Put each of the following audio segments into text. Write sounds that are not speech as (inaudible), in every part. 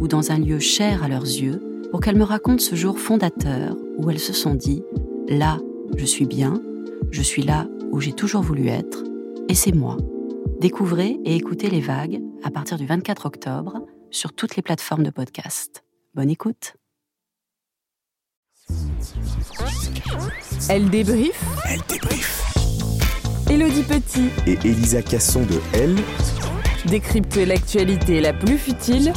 ou dans un lieu cher à leurs yeux pour qu'elles me racontent ce jour fondateur où elles se sont dit ⁇ Là, je suis bien, je suis là où j'ai toujours voulu être, et c'est moi. Découvrez et écoutez les vagues à partir du 24 octobre sur toutes les plateformes de podcast. Bonne écoute. Elle débrief. Elle débrief. Élodie Petit Et Elisa Casson de Elle, décrypte l'actualité la plus futile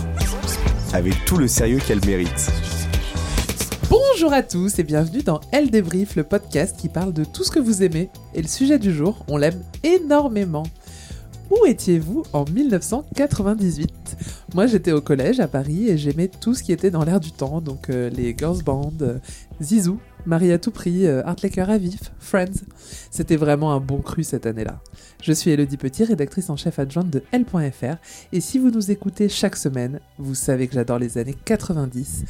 avec tout le sérieux qu'elle mérite. Bonjour à tous et bienvenue dans Elle débrief, le podcast qui parle de tout ce que vous aimez. Et le sujet du jour, on l'aime énormément. Où étiez-vous en 1998 Moi j'étais au collège à Paris et j'aimais tout ce qui était dans l'air du temps, donc euh, les girls band, euh, Zizou, Marie à tout prix, euh, Art Laker à vif, Friends. C'était vraiment un bon cru cette année-là. Je suis Elodie Petit, rédactrice en chef adjointe de L.fr, et si vous nous écoutez chaque semaine, vous savez que j'adore les années 90.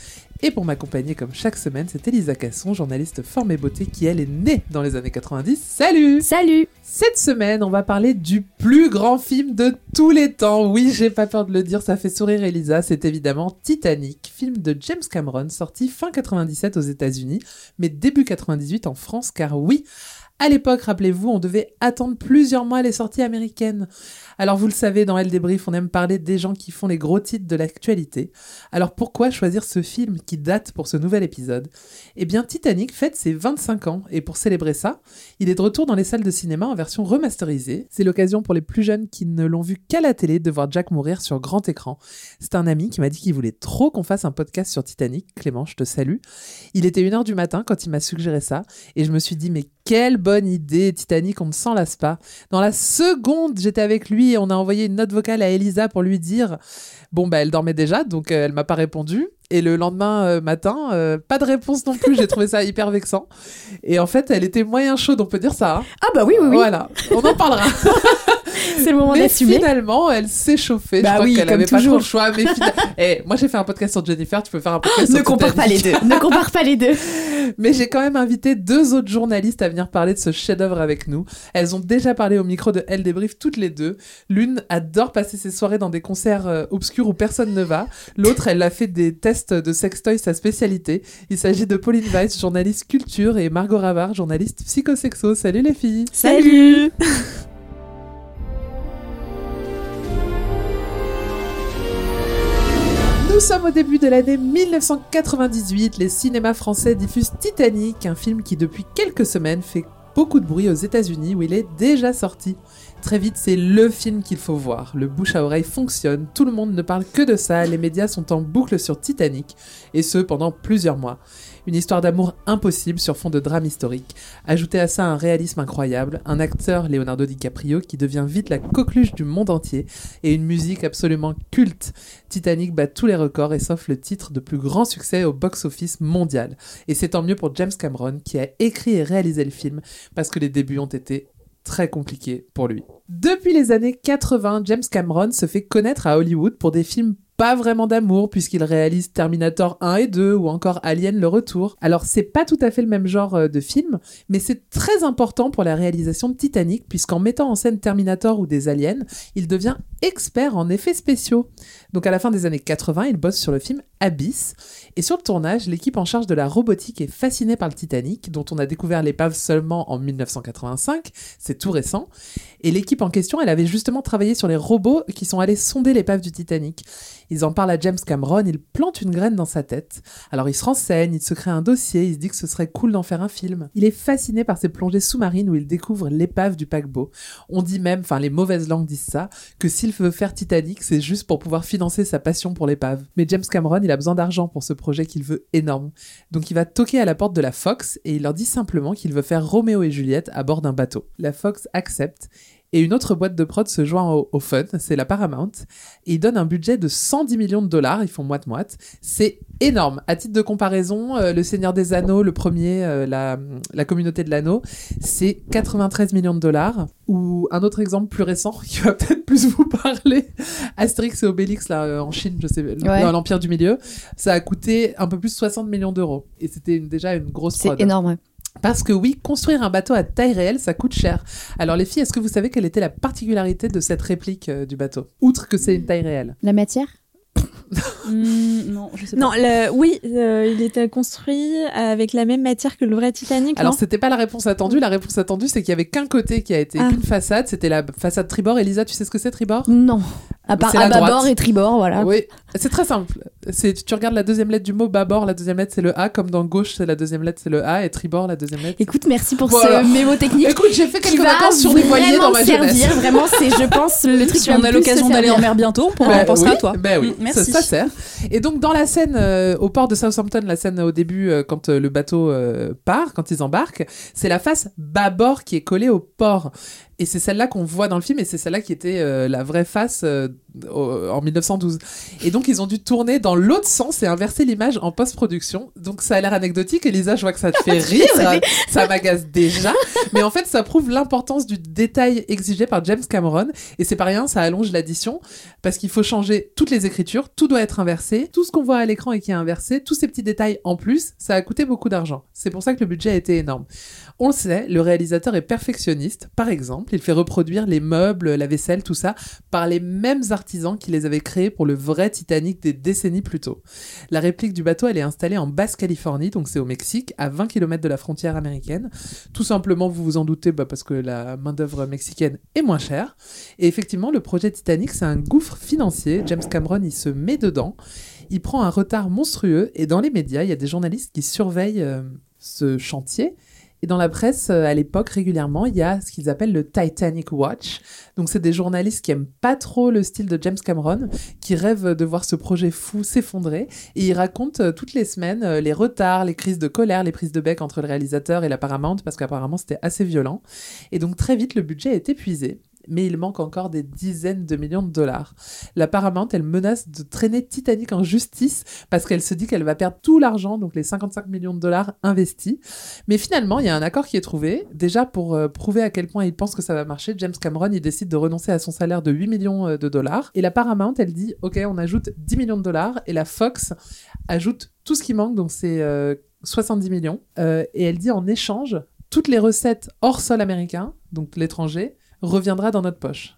Et pour m'accompagner comme chaque semaine, c'est Elisa Casson, journaliste forme et beauté qui elle est née dans les années 90. Salut Salut Cette semaine, on va parler du plus grand film de tous les temps. Oui, j'ai pas peur de le dire, ça fait sourire Elisa, c'est évidemment Titanic, film de James Cameron, sorti fin 97 aux États-Unis, mais début 98 en France, car oui, à l'époque, rappelez-vous, on devait attendre plusieurs mois les sorties américaines. Alors vous le savez, dans Elle débrief, on aime parler des gens qui font les gros titres de l'actualité. Alors pourquoi choisir ce film qui date pour ce nouvel épisode? Eh bien Titanic fête ses 25 ans et pour célébrer ça, il est de retour dans les salles de cinéma en version remasterisée. C'est l'occasion pour les plus jeunes qui ne l'ont vu qu'à la télé de voir Jack mourir sur grand écran. C'est un ami qui m'a dit qu'il voulait trop qu'on fasse un podcast sur Titanic. Clément, je te salue. Il était 1h du matin quand il m'a suggéré ça et je me suis dit mais quelle bonne idée Titanic, on ne s'en lasse pas. Dans la seconde, j'étais avec lui et on a envoyé une note vocale à Elisa pour lui dire bon bah elle dormait déjà donc euh, elle m'a pas répondu. Et le lendemain euh, matin euh, pas de réponse non plus. J'ai trouvé ça (laughs) hyper vexant. Et en fait elle était moyen chaude on peut dire ça hein. Ah bah oui, oui, oui. voilà. On en parlera (laughs) C'est le moment mais d'assumer. finalement elle s'est chauffée Bah je crois oui, qu'elle avait pas toujours. trop le choix mais fina- (laughs) Eh, moi j'ai fait un podcast sur Jennifer tu peux faire un podcast sur Ne compare pas les deux. Ne compare pas les deux. (laughs) Mais j'ai quand même invité deux autres journalistes à venir parler de ce chef-d'œuvre avec nous. Elles ont déjà parlé au micro de Elle débrief toutes les deux. L'une adore passer ses soirées dans des concerts euh, obscurs où personne ne va. L'autre, elle a fait des tests de sextoy sa spécialité. Il s'agit de Pauline Weiss, journaliste culture, et Margot Ravard, journaliste psychosexo. Salut les filles Salut (laughs) sommes au début de l'année 1998. Les cinémas français diffusent Titanic, un film qui depuis quelques semaines fait beaucoup de bruit aux États-Unis où il est déjà sorti. Très vite, c'est le film qu'il faut voir. Le bouche à oreille fonctionne, tout le monde ne parle que de ça, les médias sont en boucle sur Titanic, et ce pendant plusieurs mois. Une histoire d'amour impossible sur fond de drame historique. Ajoutez à ça un réalisme incroyable, un acteur, Leonardo DiCaprio, qui devient vite la coqueluche du monde entier, et une musique absolument culte. Titanic bat tous les records et s'offre le titre de plus grand succès au box-office mondial. Et c'est tant mieux pour James Cameron, qui a écrit et réalisé le film, parce que les débuts ont été très compliqué pour lui. Depuis les années 80, James Cameron se fait connaître à Hollywood pour des films pas vraiment d'amour puisqu'il réalise Terminator 1 et 2 ou encore Alien le retour. Alors c'est pas tout à fait le même genre euh, de film, mais c'est très important pour la réalisation de Titanic puisqu'en mettant en scène Terminator ou des aliens, il devient expert en effets spéciaux. Donc à la fin des années 80, il bosse sur le film Abyss. Et sur le tournage, l'équipe en charge de la robotique est fascinée par le Titanic, dont on a découvert l'épave seulement en 1985, c'est tout récent. Et l'équipe en question, elle avait justement travaillé sur les robots qui sont allés sonder l'épave du Titanic. Ils en parlent à James Cameron, il plante une graine dans sa tête. Alors il se renseigne, il se crée un dossier, il se dit que ce serait cool d'en faire un film. Il est fasciné par ces plongées sous-marines où il découvre l'épave du paquebot. On dit même, enfin les mauvaises langues disent ça, que s'il veut faire Titanic, c'est juste pour pouvoir financer sa passion pour l'épave. Mais James Cameron, il a besoin d'argent pour ce projet qu'il veut énorme. Donc il va toquer à la porte de la Fox et il leur dit simplement qu'il veut faire Roméo et Juliette à bord d'un bateau. La Fox accepte et une autre boîte de prod se joint au, au fun, c'est la Paramount, et ils donnent un budget de 110 millions de dollars, ils font moite-moite. C'est énorme. À titre de comparaison, euh, Le Seigneur des Anneaux, le premier, euh, la, la communauté de l'anneau, c'est 93 millions de dollars. Ou un autre exemple plus récent, (laughs) qui va peut-être plus vous parler, Astérix et Obélix, là, euh, en Chine, je sais, dans l'Empire du Milieu, ça a coûté un peu plus de 60 millions d'euros. Et c'était déjà une grosse C'est prod. énorme. Parce que oui, construire un bateau à taille réelle, ça coûte cher. Alors les filles, est-ce que vous savez quelle était la particularité de cette réplique euh, du bateau? Outre que c'est une taille réelle. La matière? Hmm, non, je sais Non, pas. le- oui, euh, il était construit avec la même matière que le vrai Titanic. Alors non c'était pas la réponse attendue. La réponse attendue, c'est qu'il y avait qu'un côté qui a été Ah. qu'une façade. C'était la façade tribord. Elisa, tu sais ce que c'est tribord? Non. À part à bâbord et tribord, voilà. Oui, c'est très simple. C'est tu regardes la deuxième lettre du mot bâbord, la deuxième lettre c'est le A, comme dans gauche c'est la deuxième lettre c'est le A et tribord la deuxième lettre. Écoute, merci pour Voilà. ce mémo technique. Écoute, j'ai fait quelques va vacances sur des voiliers vraiment dans ma servir. jeunesse. Vraiment, c'est, je pense, le (laughs) truc Si on a l'occasion d'aller en mer bientôt, on pourra Bah en penser oui, à toi. bah oui, Mm, merci. Ça, ça Et donc dans la scène euh, au port de Southampton, la scène au début euh, quand euh, le bateau part, quand ils embarquent, c'est la face bâbord qui est collée au port. Et c'est celle-là qu'on voit dans le film et c'est celle-là qui était euh, la vraie face euh, en 1912. Et donc ils ont dû tourner dans l'autre sens et inverser l'image en post-production. Donc ça a l'air anecdotique. Elisa, je vois que ça te (laughs) fait rire. ça m'agace déjà. Mais en fait, ça prouve l'importance du détail exigé par James Cameron. Et c'est pas rien, ça allonge l'addition parce qu'il faut changer toutes les écritures, tout doit être inversé, tout ce qu'on voit à l'écran et qui est inversé, tous ces petits détails en plus, ça a coûté beaucoup d'argent. C'est pour ça que le budget a été énorme. On le sait, le réalisateur est perfectionniste. Par exemple, il fait reproduire les meubles, la vaisselle, tout ça, par les mêmes artisans qui les avaient créés pour le vrai Titanic des décennies plus tôt. La réplique du bateau, elle est installée en Basse-Californie, donc c'est au Mexique, à 20 km de la frontière américaine. Tout simplement, vous vous en doutez, bah, parce que la main-d'œuvre mexicaine est moins chère. Et effectivement, le projet Titanic, c'est un gouffre financier. James Cameron, il se met dedans. Il prend un retard monstrueux. Et dans les médias, il y a des journalistes qui surveillent euh, ce chantier. Et dans la presse, euh, à l'époque, régulièrement, il y a ce qu'ils appellent le Titanic Watch. Donc, c'est des journalistes qui aiment pas trop le style de James Cameron, qui rêvent de voir ce projet fou s'effondrer. Et ils racontent euh, toutes les semaines euh, les retards, les crises de colère, les prises de bec entre le réalisateur et la Paramount, parce qu'apparemment, c'était assez violent. Et donc, très vite, le budget est épuisé. Mais il manque encore des dizaines de millions de dollars. La Paramount, elle menace de traîner Titanic en justice parce qu'elle se dit qu'elle va perdre tout l'argent, donc les 55 millions de dollars investis. Mais finalement, il y a un accord qui est trouvé. Déjà, pour euh, prouver à quel point il pense que ça va marcher, James Cameron, il décide de renoncer à son salaire de 8 millions euh, de dollars. Et la Paramount, elle dit, OK, on ajoute 10 millions de dollars. Et la Fox ajoute tout ce qui manque, donc c'est euh, 70 millions. Euh, et elle dit, en échange, toutes les recettes hors sol américain, donc l'étranger, reviendra dans notre poche.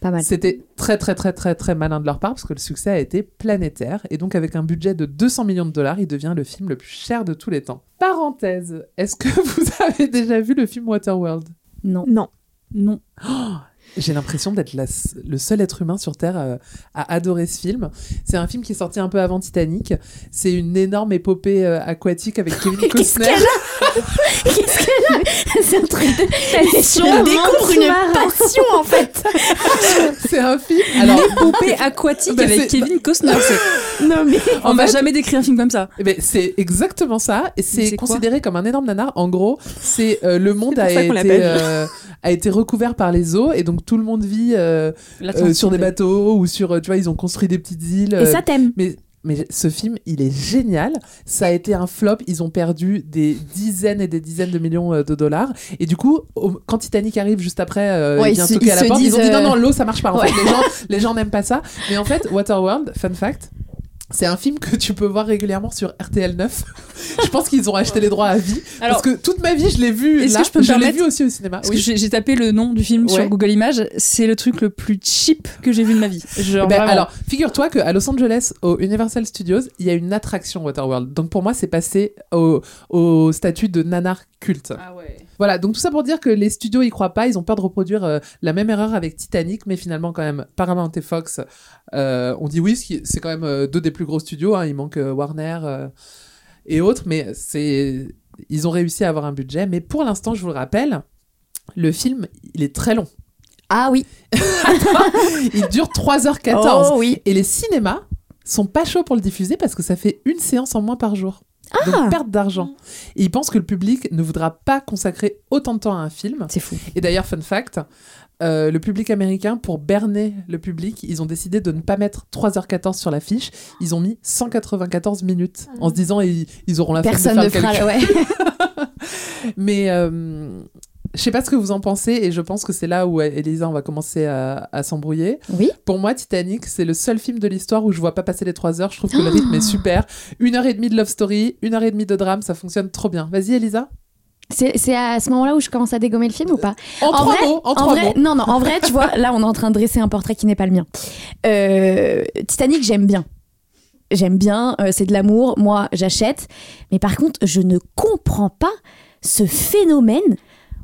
Pas mal. C'était très très très très très malin de leur part parce que le succès a été planétaire et donc avec un budget de 200 millions de dollars, il devient le film le plus cher de tous les temps. Parenthèse, est-ce que (laughs) vous avez déjà vu le film Waterworld? Non. Non. Non. J'ai l'impression d'être la- le seul être humain sur Terre euh, à adorer ce film. C'est un film qui est sorti un peu avant Titanic. C'est une énorme épopée euh, aquatique avec Kevin Qu'est-ce Costner. qu'elle a (laughs) Qu'est-ce qu'elle a (laughs) C'est un truc de... Passion, Je découvre une passion, en fait (laughs) C'est un film. Alors, L'épopée aquatique Bah, avec Kevin Costner. c'est- Non, mais... On En m'a fait- jamais décrit un film comme ça. Eh ben, c'est exactement ça. Et c'est considéré comme un énorme nanar. En gros, c'est euh, le monde a été, euh, a été recouvert par les eaux et donc tout le monde vit euh, euh, sur des bateaux ou sur, euh, tu vois, ils ont construit des petites îles. Et ça t'aime mais, mais ce film, il est génial. Ça a été un flop. Ils ont perdu des dizaines et des dizaines de millions de dollars. Et du coup, au- quand Titanic arrive juste après, euh, Ouais, il ils vient se- toquer ils à la porte. Ils ont dit non, non, l'eau, ça marche pas. En Ouais. fait, les gens, les gens n'aiment pas ça. Mais en fait, Waterworld, fun fact, C'est un film que tu peux voir régulièrement sur RTL 9. (laughs) je pense qu'ils ont acheté les droits à vie. Alors, parce que toute ma vie, je l'ai vu. Est-ce là. que je peux me l'ai permettre vu aussi au cinéma. Parce Oui. que j'ai tapé le nom du film Ouais. sur Google Images, c'est le truc le plus cheap que j'ai vu de ma vie. Genre, Eh ben, vraiment. alors, figure-toi qu'à Los Angeles, au Universal Studios, il y a une attraction Waterworld. Donc pour moi, c'est passé au, au statut de nanar culte. Ah ouais. Voilà, donc tout ça pour dire que les studios y croient pas, ils ont peur de reproduire euh, la même erreur avec Titanic, mais finalement quand même Paramount et Fox euh, on dit oui, c'est quand même euh, deux des plus gros studios, hein, il manque Warner et autres, mais c'est ils ont réussi à avoir un budget, mais pour l'instant, je vous le rappelle, le film, il est très long. Ah oui. (laughs) Il dure 3h14 Oh oui. et les cinémas sont pas chauds pour le diffuser parce que ça fait une séance en moins par jour. Ah. Donc perte d'argent. Et ils pensent que le public ne voudra pas consacrer autant de temps à un film. C'est fou. Et d'ailleurs, fun fact, euh, le public américain, pour berner le public, ils ont décidé de ne pas mettre 3h14 sur l'affiche. Ils ont mis 194 minutes en se disant ils, ils auront la Personne de ne faire le fera. Ouais. (laughs) Mais euh, je sais pas ce que vous en pensez et je pense que c'est là où Elisa on va commencer à, à s'embrouiller. Oui. Pour moi, Titanic, c'est le seul film de l'histoire où je vois pas passer les 3 heures. Je trouve que le rythme est super. Une heure et demie de love story, une heure et demie de drame, ça fonctionne trop bien. Vas-y, Elisa. C'est à ce moment-là où je commence à dégommer le film ou pas En, trois vrai, mots, en, en trois vrai, mots. non, non, en vrai, tu vois, là, on est en train de dresser un portrait qui n'est pas le mien. Euh, Titanic, j'aime bien. J'aime bien, euh, c'est de l'amour, moi, j'achète. Mais par contre, je ne comprends pas ce phénomène.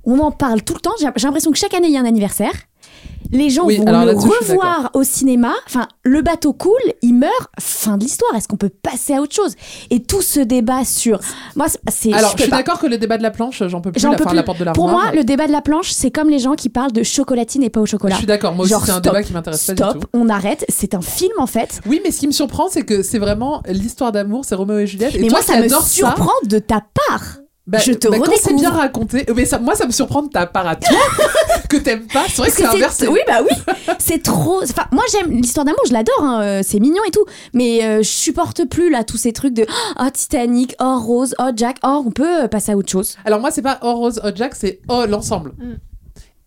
On en parle tout le temps. J'ai l'impression que chaque année, il y a un anniversaire. Les gens Oui, vont alors le revoir au cinéma. Enfin, le bateau coule, il meurt. Fin de l'histoire. Est-ce qu'on peut passer à autre chose? Et tout ce débat sur. Moi, c'est-. Alors, je suis d'accord que le débat de la planche, j'en peux plus. J'en La peux plus. la porte de Pour l'armoire. moi, le débat de la planche, c'est comme les gens qui parlent de chocolatine et pas au chocolat. Je suis d'accord. Moi aussi, c'est un stop, débat qui m'intéresse pas du Stop, tout. on arrête. C'est un film en fait. Oui, mais ce qui me surprend, c'est que c'est vraiment l'histoire d'amour, c'est Roméo et Juliette. Et Mais toi moi, ça me surprend de ta part. Bah, Je te bah, quand c'est redécouvre. bien raconté, mais ça, moi ça me surprend de ta part à toi (laughs) que t'aimes pas. C'est vrai que c'est inversé. Oui, bah oui. C'est trop. Enfin, moi, j'aime l'histoire d'amour, je l'adore. hein, euh, C'est mignon et tout. Mais euh, je supporte plus là tous ces trucs de oh Titanic, oh Rose, oh Jack, oh on peut euh, passer à autre chose. Alors moi c'est pas Oh Rose, Oh Jack, c'est Oh l'ensemble. Mm.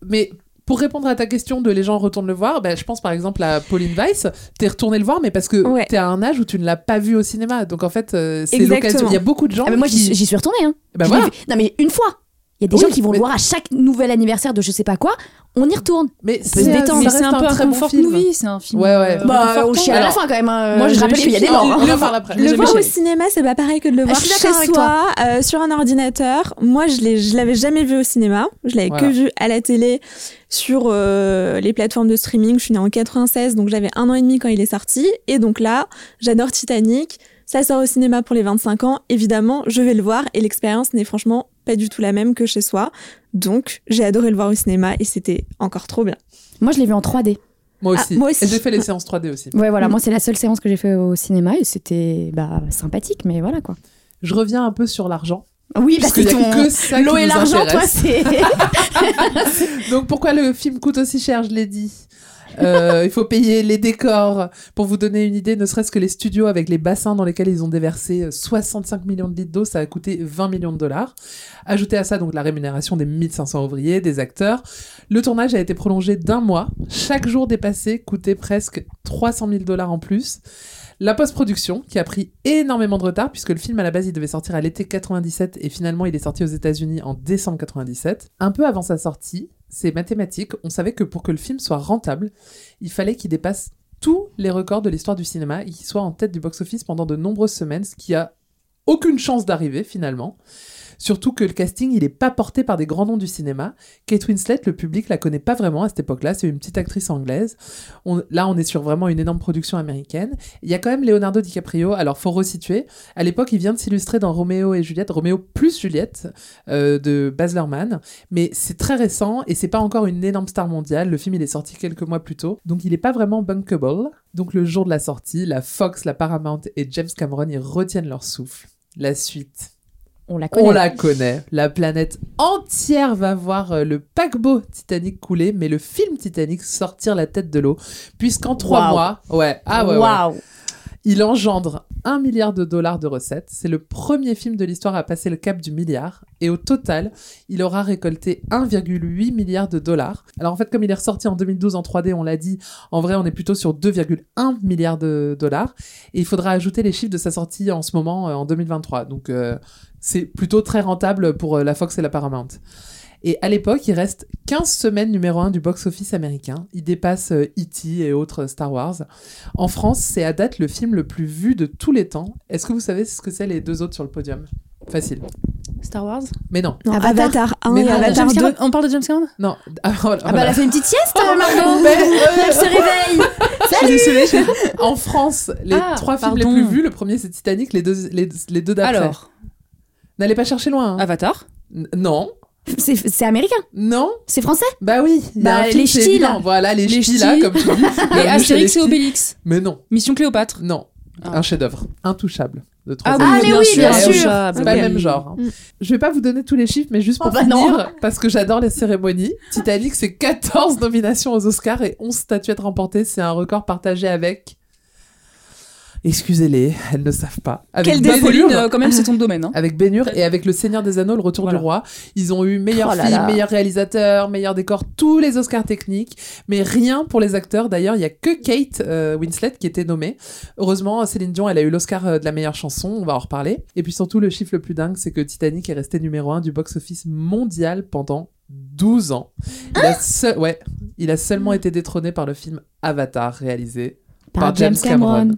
Mais pour répondre à ta question de les gens retournent le voir, bah, je pense par exemple à Pauline Weiss, t'es retourné le voir mais parce que Ouais. t'es à un âge où tu ne l'as pas vu au cinéma. Donc en fait euh, c'est l'occasion. Il y a beaucoup de gens Ah, mais moi, qui... j'y suis retournée. Hein. Bah voilà. Non, mais une fois. Il y a des Oui, gens qui vont mais- le voir à chaque nouvel anniversaire de je sais pas quoi. On y retourne. Mais c'est reste un peu un très bon comfort film. movie, c'est un film. Ouais, ouais. euh, Bah, on chie à la fin quand même. hein. moi, je je rappelle qu'il y a des morts. hein. On en parle après. Le voir jamais au cinéma, c'est pas pareil que de le Ah, voir chez soi, euh, sur un ordinateur. Moi, je l'ai, je l'avais jamais vu au cinéma. Je l'avais Voilà. que vu à la télé sur euh, les plateformes de streaming. Je suis née en 96, donc j'avais un an et demi quand il est sorti. Et donc là, j'adore Titanic. Ça sort au cinéma pour les 25 ans. Évidemment, je vais le voir et l'expérience n'est franchement pas du tout la même que chez soi. Donc, j'ai adoré le voir au cinéma et c'était encore trop bien. Moi, je l'ai vu en 3D. Moi aussi. Ah, moi aussi. Et j'ai fait les séances 3D aussi. Ouais, voilà. Mm. Moi, c'est la seule séance que j'ai fait au cinéma et c'était bah, sympathique, mais voilà quoi. Je reviens un peu sur l'argent. Oui, Parce que ça L'eau et l'argent, toi, c'est. (laughs) (laughs) Donc pourquoi le film coûte aussi cher, je l'ai dit? Euh, il faut payer les décors. Pour vous donner une idée, ne serait-ce que les studios avec les bassins dans lesquels ils ont déversé euh, 65 millions de litres d'eau, ça a coûté 20 millions de dollars. Ajoutez à ça donc la rémunération des 1500 ouvriers, des acteurs. Le tournage a été prolongé d'un mois. Chaque jour dépassé coûtait presque 300 000 dollars en plus. La post-production, qui a pris énormément de retard, puisque le film à la base il devait sortir à l'été 97 et finalement il est sorti aux États-Unis en décembre 97. Un peu avant sa sortie, c'est mathématique, on savait que pour que le film soit rentable, il fallait qu'il dépasse tous les records de l'histoire du cinéma et qu'il soit en tête du box-office pendant de nombreuses semaines, ce qui a aucune chance d'arriver finalement. Surtout que le casting, il est pas porté par des grands noms du cinéma. Kate Winslet, le public la connaît pas vraiment à cette époque-là. C'est une petite actrice anglaise. Là, on est sur vraiment une énorme production américaine. Il y a quand même Leonardo DiCaprio. Alors, faut resituer. À l'époque, il vient de s'illustrer dans Roméo et Juliette, Roméo plus Juliette euh, de Baz Luhrmann. Mais c'est très récent et c'est pas encore une énorme star mondiale. Le film, il est sorti quelques mois plus tôt. Donc, il est pas vraiment bankable. Donc, le jour de la sortie, la Fox, la Paramount et James Cameron, ils retiennent leur souffle. La suite. On la connaît. On la connaît. La planète entière va voir euh, le paquebot Titanic couler, mais le film Titanic sortir la tête de l'eau. Puisqu'en trois mois, ouais, ah ouais, ouais. Il engendre 1 milliard de dollars de recettes. C'est le premier film de l'histoire à passer le cap du milliard. Et au total, il aura récolté 1,8 milliard de dollars. Alors en fait, comme il est ressorti en 2012 en 3D, on l'a dit, en vrai, on est plutôt sur 2,1 milliards de dollars. Et il faudra ajouter les chiffres de sa sortie en ce moment, euh, en 2023. Donc euh, c'est plutôt très rentable pour euh, la Fox et la Paramount. Et à l'époque, il reste 15 semaines numéro 1 du box-office américain. Il dépasse euh, E.T. et autres Star Wars. En France, c'est à date le film le plus vu de tous les temps. Est-ce que vous savez ce que c'est les deux autres sur le podium? Facile. Star Wars? Mais non. Non, Avatar. Avatar 1 Mais et non, Avatar James 2. Cameron- On parle de James Cameron? Non. Ah, voilà. Ah bah elle a fait une petite sieste, (laughs) Margot Mais, euh, Elle se réveille (laughs) Je suis désolée. en France, les Ah, trois films les plus vus, le premier c'est Titanic, les deux, les, les deux d'après. Alors, N'allez pas chercher loin. hein. Avatar? N- Non. C'est américain Non. C'est français Bah oui. Bah, les c'est ch'tis, là. Voilà, les, Les ch'tis, là, ch'tis. comme tu dis. (laughs) Et Astérix et. Obélix. Mais non. Mission Cléopâtre. Non. Ah. Un chef-d'œuvre. Intouchable. De Ah, troisième. Ah, mais oui, bien sûr. C'est pas le même genre. hein. Mm. Je vais pas vous donner tous les chiffres, mais juste pour Oh, bah finir, non. (laughs) parce que j'adore les cérémonies. Titanic, c'est 14 nominations aux Oscars et 11 statuettes remportées. C'est un record partagé avec. Excusez-les, elles ne savent pas. Avec Quel Ben Pauline, euh, quand même, c'est ton domaine. hein. avec Hur et avec Le Seigneur des Anneaux, Le Retour Voilà. du Roi. Ils ont eu meilleur Oh là film, là. meilleur réalisateur, meilleur décor, tous les Oscars techniques, mais rien pour les acteurs. D'ailleurs, il y a que Kate euh, Winslet qui était nommée. Heureusement, Céline Dion, elle a eu l'Oscar euh, de la meilleure chanson, on va en reparler. Et puis surtout, le chiffre le plus dingue, c'est que Titanic est resté numéro 1 du box-office mondial pendant 12 ans. Il a, seul- ouais, il a seulement été détrôné par le film Avatar, réalisé par, James Cameron.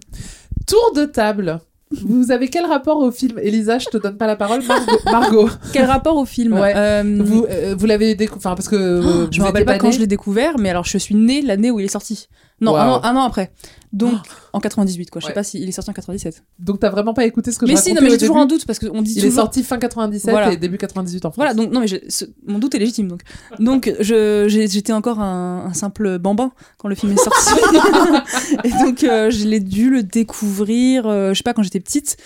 Tour de table. Vous avez quel rapport au film? Elisa, je te donne pas la parole. Margot. Margot, (laughs) Quel rapport au film? Ouais. Euh, vous, euh, vous l'avez découvert, enfin parce que euh, Je me rappelle pas quand je l'ai découvert, mais alors je suis née l'année où il est sorti. Non, un, Waouh. an, un an après. Donc en 98, quoi. Je sais Ouais. pas s'il est sorti en 97. Donc t'as vraiment pas écouté ce que Mais je si, non, mais j'ai toujours début un doute parce qu'on dit Il est toujours. sorti fin 97 Voilà. et début 98 en France. Voilà, donc non, mais je- ce- mon doute est légitime. Donc, donc j'étais encore un, un simple bambin quand le film est sorti. (laughs) et donc, euh, je l'ai dû le découvrir, euh, je sais pas, quand j'étais petite.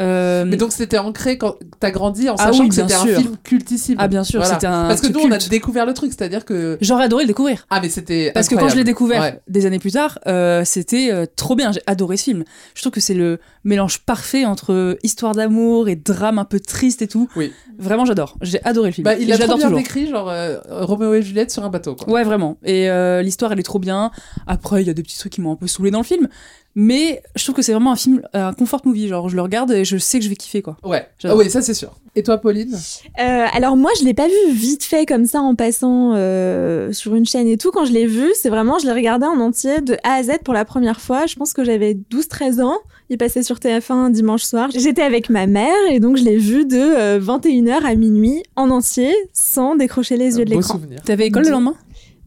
Euh, Mais donc c'était ancré quand t'as grandi en Ah sachant oui, que c'était un film cultissime. Ah, bien sûr, Voilà. c'était un Parce que nous on a découvert le truc, c'est-à-dire que J'aurais adoré le découvrir. ah mais c'était Parce que quand je l'ai découvert Ouais. des années plus tard, euh, c'était euh, trop bien. J'ai adoré ce film. Je trouve que c'est le mélange parfait entre histoire d'amour et drame un peu triste et tout. Oui. Vraiment, j'adore. J'ai adoré le film. Bah, il a trop bien toujours. décrit genre Roméo et Juliette sur un bateau quoi. Ouais, vraiment. Et l'histoire, elle est trop bien. Après, il y a des petits trucs qui m'ont un peu saoulé dans le film. Mais je trouve que c'est vraiment un film, euh, un comfort movie. Genre, je le regarde et je sais que je vais kiffer, quoi. Ouais. J'adore. Ah oui, ça c'est sûr. Et toi Pauline? Euh, alors moi, je l'ai pas vu vite fait comme ça en passant euh, sur une chaîne et tout. Quand je l'ai vu, c'est vraiment, je l'ai regardé en entier de A à Z pour la première fois. Je pense que j'avais 12-13 ans. Il passait sur TF1 un dimanche soir. J'étais avec ma mère et donc je l'ai vu de euh, 21h à minuit en entier sans décrocher les yeux de l'écran. T'avais école le lendemain?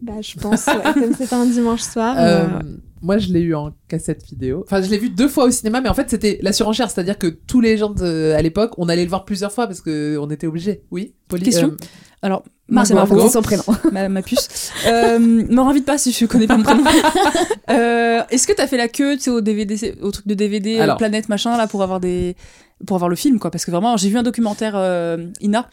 Bah, je pense, ouais, comme c'était un dimanche soir. Euh, euh, moi, je l'ai eu en cassette vidéo. Enfin, je l'ai vu deux fois au cinéma, mais en fait, c'était la surenchère. C'est-à-dire que tous les gens de- à l'époque, on allait le voir plusieurs fois parce qu'on était obligés. Oui, Pauline Question euh, Alors, moi, c'est Margot. Son prénom. (laughs) ma, ma puce. Euh, me invite pas si je connais pas mon prénom. (laughs) Euh, Est-ce que t'as fait la queue, tu sais, au DVD, au truc de DVD, Alors. Planète, machin, là, pour avoir des, pour avoir le film, quoi Parce que vraiment, j'ai vu un documentaire euh, Ina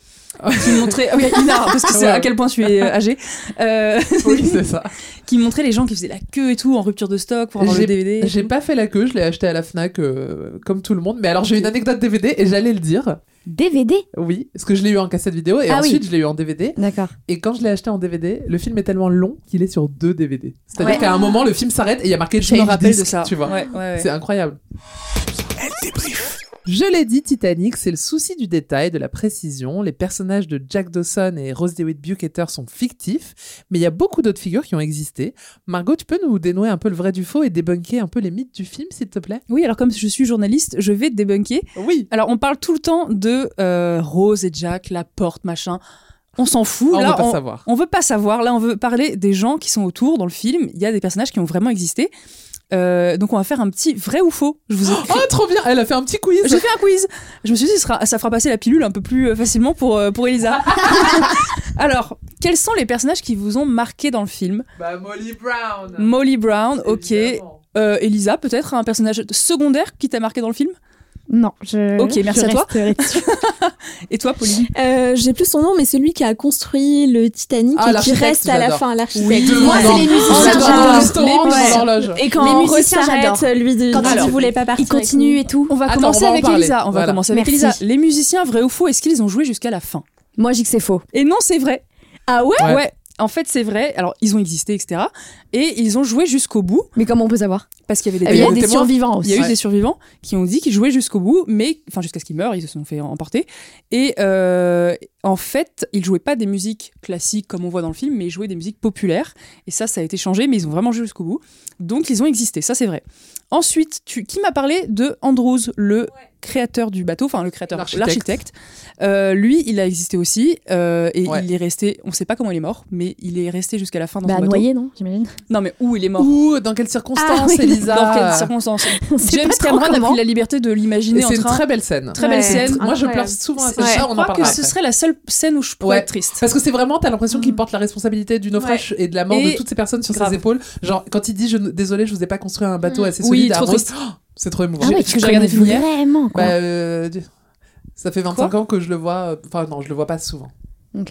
qui montrait, ah oui, Ina, parce que c'est Ouais. à quel point tu es euh, âgé, euh, Oui, c'est ça. (laughs) qui montrait les gens qui faisaient la queue et tout en rupture de stock pour avoir le DVD. J'ai pas fait la queue, je l'ai acheté à la Fnac euh, comme tout le monde. Mais alors, j'ai une anecdote DVD et j'allais le dire. DVD Oui, parce que je l'ai eu en cassette vidéo et Ah oui. ensuite je l'ai eu en DVD. D'accord. Et quand je l'ai acheté en DVD, le film est tellement long qu'il est sur deux DVD. C'est-à-dire Ouais. qu'à un moment, le film s'arrête et il y a marqué Je me rappelle de ça. Tu vois. Ouais, ouais, ouais. C'est incroyable. Elle débrief. Je l'ai dit, Titanic, c'est le souci du détail, de la précision. Les personnages de Jack Dawson et Rose DeWitt Bukater sont fictifs, mais il y a beaucoup d'autres figures qui ont existé. Margot, tu peux nous dénouer un peu le vrai du faux et débunker un peu les mythes du film, s'il te plaît? Oui, alors comme je suis journaliste, je vais débunker. Oui. Alors, on parle tout le temps de euh, Rose et Jack, la porte, machin. On s'en fout. on Là, veut pas on, savoir. on veut pas savoir. Là, on veut parler des gens qui sont autour dans le film. Il y a des personnages qui ont vraiment existé. Euh, donc, on va faire un petit vrai ou faux. Je vous ai Oh, trop bien Elle a fait un petit quiz J'ai fait un quiz. Je me suis dit, ça, sera- ça fera passer la pilule un peu plus euh, facilement pour, euh, pour Elisa. (laughs) Alors, quels sont les personnages qui vous ont marqué dans le film? Bah, Molly Brown Molly Brown, ok. Euh, Elisa, peut-être un personnage secondaire qui t'a marqué dans le film? Non, je. Ok, merci je à toi. (laughs) Et toi, Pauline Euh, J'ai plus son nom, mais celui qui a construit le Titanic Ah, et qui reste à la fin, l'architecte. Oui, Moi, c'est les musiciens, J'adore j'adore. Et quand Les musiciens, s'arrête, lui, de, Quand quand il- il voulait pas partir. Il continue et tout. On va Attends, commencer on va avec. Elisa. On va Voilà. commencer avec Merci. Elisa. Les musiciens, vrai ou faux, est-ce qu'ils ont joué jusqu'à la fin? Moi, je dis que c'est faux. Et non, c'est vrai. Ah ouais? Ouais. En fait, c'est vrai. Alors, ils ont existé, etc. Et ils ont joué jusqu'au bout Mais comment on peut savoir? Parce qu'il y avait des Il y a témoins. des témoins. survivants Il y a aussi. eu des survivants qui ont dit qu'ils jouaient jusqu'au bout, mais enfin jusqu'à ce qu'ils meurent, ils se sont fait emporter. Et euh, en fait, ils jouaient pas des musiques classiques comme on voit dans le film, mais ils jouaient des musiques populaires. Et ça, ça a été changé, mais ils ont vraiment joué jusqu'au bout. Donc ils ont existé, ça c'est vrai. Ensuite, tu, qui m'a parlé de Andrews, le créateur du bateau, enfin le créateur, L'architecte. Euh, lui, il a existé aussi, euh, et Ouais. il est resté. On sait pas comment il est mort, mais il est resté jusqu'à la fin dans Bah, son bateau. noyé, non J'imagine. Non, mais où il est mort? Ou dans quelles circonstances, Ah, oui. Elisa? Dans quelles circonstances? (laughs) James Cameron a pris la liberté de l'imaginer en c'est une très belle scène. Très belle scène. Moi, je pleure souvent à cette Je crois que ce serait la seule scène où je pourrais Ouais. être triste. Parce que c'est vraiment, t'as l'impression qu'il porte la responsabilité du naufrage et de la mort de toutes ces personnes sur ses épaules. Genre, quand il dit je, Désolé, je vous ai pas construit un bateau assez Oui, solide à c'est trop émouvant. Ah ouais, tu j'ai connais vraiment quoi. Bah, euh, ça fait 25 ans que je le vois. euh, Enfin, non, je le vois pas souvent.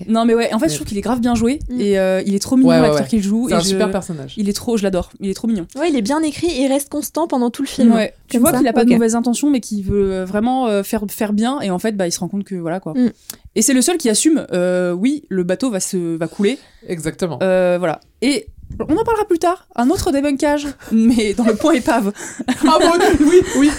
Non, mais ouais, en fait, Mais- je trouve qu'il est grave bien joué Mm. et euh, il est trop mignon Ouais, ouais, l'acteur ouais. qu'il joue. C'est un je- super personnage. Il est trop, je l'adore. Il est trop mignon. Ouais, il est bien écrit et il reste constant pendant tout le film. Ouais. Tu vois qu'il a pas de mauvaises intentions, mais qu'il veut vraiment euh, faire faire bien. Et en fait, bah, il se rend compte que voilà quoi. Mm. Et c'est le seul qui assume. euh, oui, le bateau va se va couler. Exactement. Euh, voilà. Et on en parlera plus tard. Un autre débunkage, (laughs) mais dans le point épave. ah bon, oui, oui.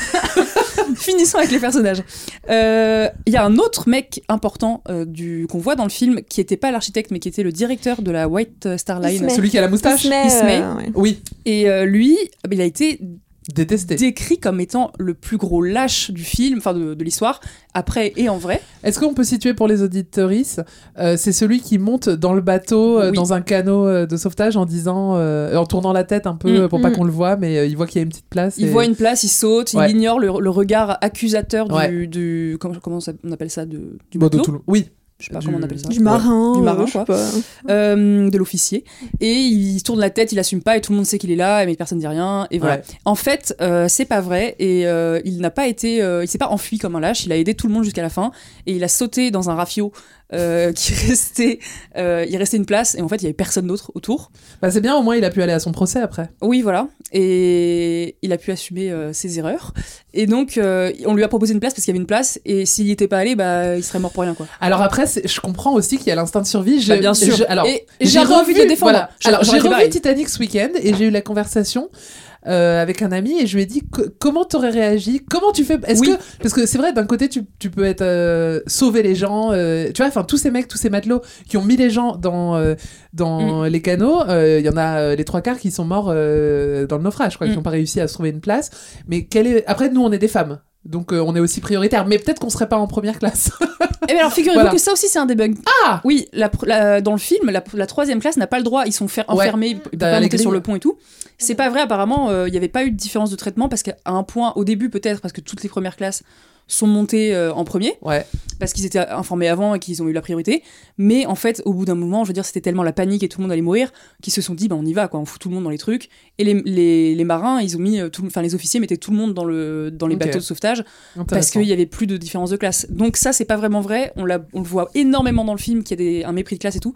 (laughs) Finissons avec les personnages. Euh, Il y a un autre mec important euh, du qu'on voit dans le film qui était pas l'architecte mais qui était le directeur de la White Star Line. Celui qui a la moustache. Ismay, euh, ouais. Oui, Et euh, lui, il a été détesté. décrit comme étant le plus gros lâche du film, enfin de, de l'histoire, après et en vrai. Est-ce qu'on peut situer pour les auditorices euh, C'est celui qui monte dans le bateau, euh, Oui. dans un canot euh, de sauvetage en disant, euh, en tournant la tête un peu Mm, pour pas mm. qu'on le voit, mais il voit qu'il y a une petite place. Il et- voit une place, il saute, Ouais. il ignore le, le regard accusateur du, Ouais. du comment, on appelle ça de, du Bon, de matelot tout Oui. Je sais pas Du- comment on appelle ça. Du marin. Du euh, marin, je sais quoi. pas. Euh, de l'officier et il tourne la tête, il assume pas et tout le monde sait qu'il est là mais personne dit rien et voilà. Ouais. En fait, euh, c'est pas vrai et euh, il n'a pas été, euh, il s'est pas enfui comme un lâche. Il a aidé tout le monde jusqu'à la fin et il a sauté dans un rafio euh, qui (laughs) restait, euh, il restait une place et en fait il y avait personne d'autre autour. Bah, c'est bien, au moins il a pu aller à son procès après. Oui, voilà. Et il a pu assumer euh, ses erreurs. Et donc, euh, on lui a proposé une place parce qu'il y avait une place. Et s'il y était pas allé, bah, il serait mort pour rien, quoi. Alors après, je comprends aussi qu'il y a l'instinct de survie. Je- Bah, bien sûr. je- alors, j'ai envie de défendre. voilà. Alors, j'ai revu pareil. Titanic ce week-end et j'ai eu la conversation euh, avec un ami et je lui ai dit co- comment t'aurais réagi? Comment tu fais? Est-ce Oui. que parce que c'est vrai d'un côté tu, tu peux être euh, sauver les gens, euh, tu vois, enfin tous ces mecs, tous ces matelots qui ont mis les gens dans euh, dans Mm. les canaux, il y en a les trois quarts qui sont morts dans le naufrage, quoi, qui Mm. n'ont pas réussi à se trouver une place. Mais quelle est après nous on est des femmes. Donc euh, on est aussi prioritaire, mais peut-être qu'on serait pas en première classe. Et bien alors, (laughs) figurez-vous Voilà. que ça aussi, c'est un debug. Ah Oui, la, pr- la- dans le film, la, la troisième classe n'a pas le droit. Ils sont fer- enfermés, ils peuvent pas monter sur le pont et tout. C'est pas vrai, apparemment, euh, il n'y avait pas eu de différence de traitement parce qu'à un point, au début peut-être, parce que toutes les premières classes sont montées euh, en premier. Ouais. parce qu'ils étaient informés avant et qu'ils ont eu la priorité. Mais en fait, au bout d'un moment, je veux dire, c'était tellement la panique et tout le monde allait mourir qu'ils se sont dit, bah, on y va, quoi, on fout tout le monde dans les trucs. Et les, les, les marins, ils ont mis, euh, enfin, les officiers mettaient tout le monde dans, le, dans les bateaux de sauvetage parce qu'il y avait plus de différence de classe. Donc ça, c'est pas vraiment vrai. On, on le voit énormément dans le film, qu'il y a des, un mépris de classe et tout.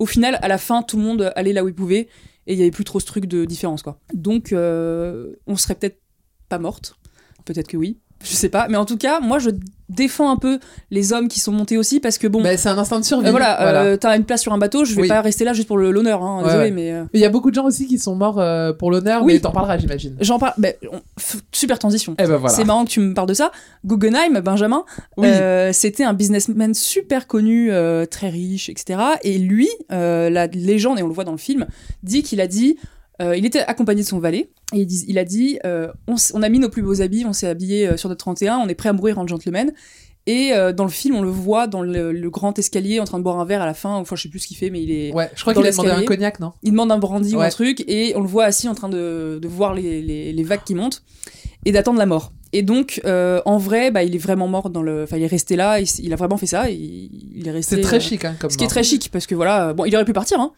Au final, à la fin, tout le monde allait là où il pouvait et il y avait plus trop ce truc de différence, quoi. Donc, euh, on serait peut-être pas morte. Peut-être que oui. Je sais pas. Mais en tout cas, moi, je défends un peu les hommes qui sont montés aussi parce que bon. Bah, c'est un instinct de survie. Euh, voilà, euh, t'as une place sur un bateau, je vais Oui. pas rester là juste pour le- l'honneur, hein, Ouais, désolé, ouais. mais euh, Il y a beaucoup de gens aussi qui sont morts euh, pour l'honneur, Oui. mais t'en parleras, j'imagine. j'en parle. ben, on- super transition. Eh ben voilà. C'est marrant que tu me parles de ça. Guggenheim, Benjamin, Oui. c'était un businessman super connu, très riche, etc. Et lui, la légende, et on le voit dans le film, dit qu'il a dit. Euh, il était accompagné de son valet et il, dit- il a dit euh, on, a mis nos plus beaux habits, on s'est habillé euh, sur notre 31, on est prêt à mourir en gentleman. Et dans le film, on le voit dans le, le grand escalier en train de boire un verre à la fin. Enfin, je sais plus ce qu'il fait, mais il est. Ouais, je crois qu'il a demandé un cognac, non? Il demande un brandy ou un truc et on le voit assis en train de, de voir les, les- les vagues qui montent et d'attendre la mort. Et donc, euh, en vrai, bah, il est vraiment mort dans le. Enfin, il est resté là, il, a vraiment fait ça, il, il est resté. C'est très euh, chic, hein, comme Ce qui est très chic parce que voilà, bon, il aurait pu partir, hein.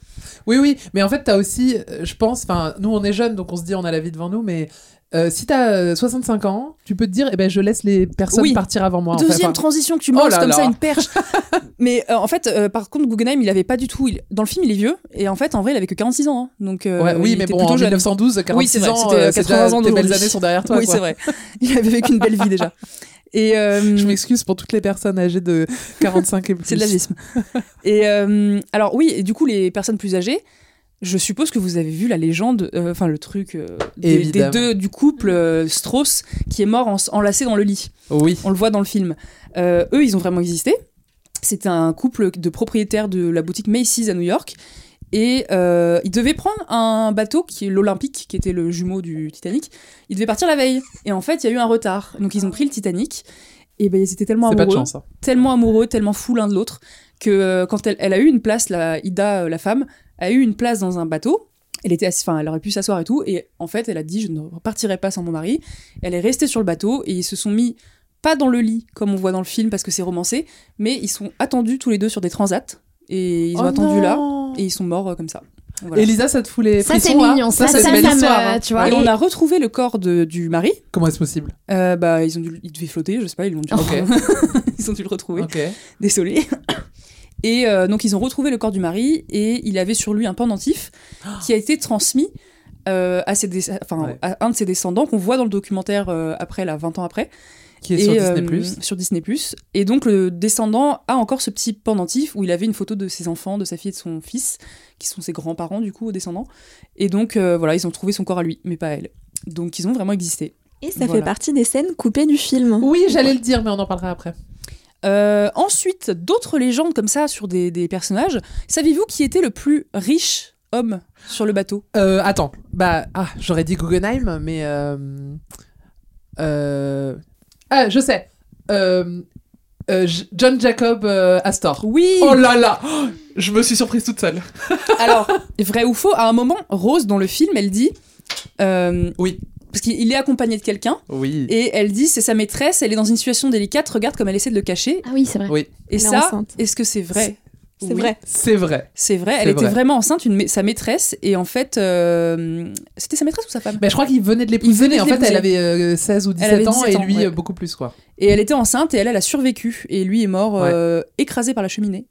Oui, oui, mais en fait, t'as aussi, euh, je pense, enfin, nous on est jeunes, donc on se dit on a la vie devant nous, mais euh, si t'as euh, 65 ans, tu peux te dire, eh ben, je laisse les personnes Oui. partir avant moi. en fait. Deuxième Enfin, transition que tu Oh manges là comme là. ça une (laughs) perche. Mais euh, en fait, euh, par contre, Guggenheim, il avait pas du tout. il- Dans le film, il est vieux. Et en fait, en vrai, il avait que 46 ans. hein. Donc, euh, ouais, oui, il mais était bon, plutôt en jeune. 1912, 46 Oui, c'est vrai, ans, c'était, euh, euh, c'est 80 déjà- ans tes belles d'aujourd'hui. années sont derrière toi. oui, quoi. c'est vrai. Il avait vécu une belle vie déjà. Et euh, Je m'excuse pour toutes les personnes âgées de 45 et plus. c'est de l'agisme. et euh, alors oui, et du coup, les personnes plus âgées, je suppose que vous avez vu la légende, euh, enfin le truc euh, des, deux du couple euh, Strauss qui est mort en- enlacé dans le lit. Oui. On le voit dans le film. Eux, ils ont vraiment existé. C'était un couple de propriétaires de la boutique Macy's à New York. Et euh, ils devaient prendre un bateau qui est l'Olympique, qui était le jumeau du Titanic. Ils devaient partir la veille. Et en fait, il y a eu un retard. Donc ils ont pris le Titanic. Et ben ils étaient tellement amoureux, chance. hein. tellement amoureux, tellement fous l'un de l'autre, que euh, quand elle, elle a eu une place, la Ida, la femme, a eu une place dans un bateau. Elle était, enfin, elle aurait pu s'asseoir et tout. Et en fait, elle a dit, je ne repartirai pas sans mon mari. Elle est restée sur le bateau et ils se sont mis pas dans le lit comme on voit dans le film parce que c'est romancé, mais ils sont attendus tous les deux sur des transats et ils ont Oh attendu là et ils sont morts euh, comme ça. Voilà. Elisa, ça te fout les Ça, frissons, c'est là mignon. Ça, c'est ça, une belle ça hein. tu vois. Et on a retrouvé le corps de, du mari. Comment est-ce possible Euh, bah, ils ont dû, ils devaient flotter, je sais pas, ils l'ont dû, (laughs) ils ont dû le retrouver. Désolé. Et euh, donc ils ont retrouvé le corps du mari et il avait sur lui un pendentif qui a été transmis euh, à, ses dé- enfin, Ouais. à un de ses descendants qu'on voit dans le documentaire euh, après, là, 20 ans après. Qui est et, sur Disney Plus. sur Disney+. Et donc le descendant a encore ce petit pendentif où il avait une photo de ses enfants, de sa fille et de son fils, qui sont ses grands-parents du coup, aux descendants. Et donc euh, voilà, ils ont trouvé son corps à lui, mais pas à elle. Donc ils ont vraiment existé. Et ça Voilà. fait partie des scènes coupées du film. Oui, j'allais le dire, mais on en parlera après. Euh, ensuite, d'autres légendes comme ça sur des, des personnages. Savez-vous qui était le plus riche homme sur le bateau? Euh, attends, bah, ah, j'aurais dit Guggenheim, mais. Euh, ah, je sais. John Jacob Astor. Oui Oh là là Oh, (gasps) Je me suis surprise toute seule. Alors, vrai ou faux, à un moment, Rose, dans le film, elle dit... Oui. Parce qu'il est accompagné de quelqu'un, Oui. et elle dit c'est sa maîtresse, elle est dans une situation délicate, regarde comme elle essaie de le cacher. Ah oui, c'est vrai. Oui, Et Elle ça, est-ce que c'est vrai? C'est Oui. vrai. c'est vrai. C'est vrai, elle était vrai. vraiment enceinte, une ma- sa maîtresse, et en fait, euh, c'était sa maîtresse ou sa femme? Mais je crois qu'il venait de Il l'épouser, en fait, elle avait euh, 16 ou 17 avait ans 17 et lui ouais. euh, beaucoup plus, quoi. Et elle était enceinte, et elle, elle a survécu, et lui est mort Ouais. euh, écrasé par la cheminée,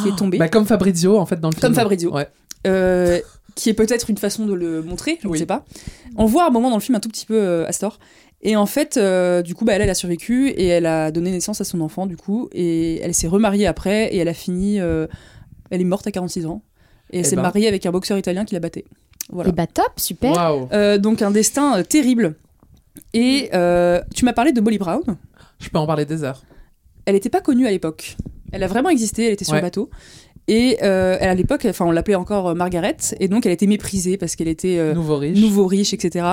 qui est tombée. (gasps) Bah, comme Fabrizio, en fait, dans le film. Comme Fabrizio. Ouais. Euh, qui est peut-être une façon de le montrer, je ne Oui. sais pas. On voit un moment dans le film un tout petit peu euh, Astor. Et en fait, euh, du coup, bah, elle, elle a survécu et elle a donné naissance à son enfant, du coup. Et elle s'est remariée après et elle a fini. euh, elle est morte à 46 ans. Et elle Eh s'est ben. mariée avec un boxeur italien qui la battait. Voilà. Et bah top, super. Waouh. Euh, donc, un destin euh, terrible. Et euh, tu m'as parlé de Molly Brown. Je peux en parler des heures. Elle n'était pas connue à l'époque. Elle a vraiment existé, elle était sur Ouais. le bateau. Et euh, elle, à l'époque, enfin, on l'appelait encore euh, Margaret. Et donc, elle était méprisée parce qu'elle était. euh, Nouveau riche. nouveau riche, etc.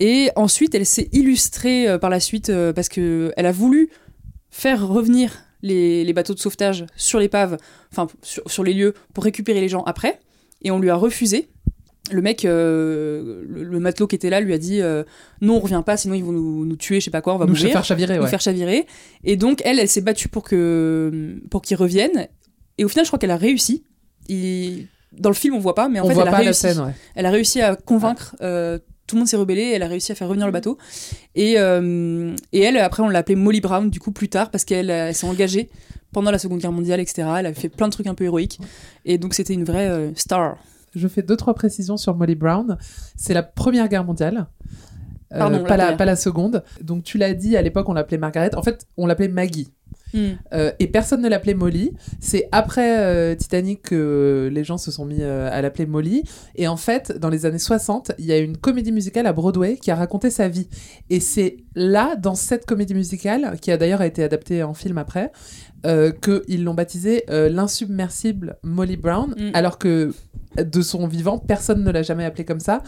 Et ensuite, elle s'est illustrée euh, par la suite parce que elle a voulu faire revenir les, les bateaux de sauvetage sur l'épave, enfin sur, sur les lieux pour récupérer les gens après. Et on lui a refusé. Le mec, le, le matelot qui était là, lui a dit non, on revient pas, sinon ils vont nous, nous tuer, je sais pas quoi, on va Nous mourir faire chavirer, nous ouais. faire chavirer. Et donc, elle, elle s'est battue pour que pour qu'ils reviennent. Et au final, je crois qu'elle a réussi. Dans le film, on voit pas, mais en on fait, voit elle a pas la réussi. scène, ouais. Elle a réussi à convaincre. euh, tout le monde s'est rebellé. Elle a réussi à faire revenir le bateau. Et, euh, et elle, après, on l'a appelée Molly Brown, du coup, plus tard, parce qu'elle euh, elle s'est engagée pendant la Seconde Guerre mondiale, etc. Elle a fait plein de trucs un peu héroïques. Et donc, c'était une vraie euh, star. Je fais deux, trois précisions sur Molly Brown. C'est la Première Guerre mondiale. Pardon, la, pas la seconde. Donc tu l'as dit, à l'époque on l'appelait Margaret. En fait, on l'appelait Maggie. Hmm. Euh, et personne ne l'appelait Molly. C'est après euh, Titanic que les gens se sont mis euh, à l'appeler Molly. Et en fait, dans les années 60, il y a une comédie musicale à Broadway qui a raconté sa vie. Et c'est là, dans cette comédie musicale, qui a d'ailleurs été adaptée en film après, qu'ils l'ont baptisée l'insubmersible Molly Brown, Mm. alors que de son vivant, personne ne l'a jamais appelée comme ça.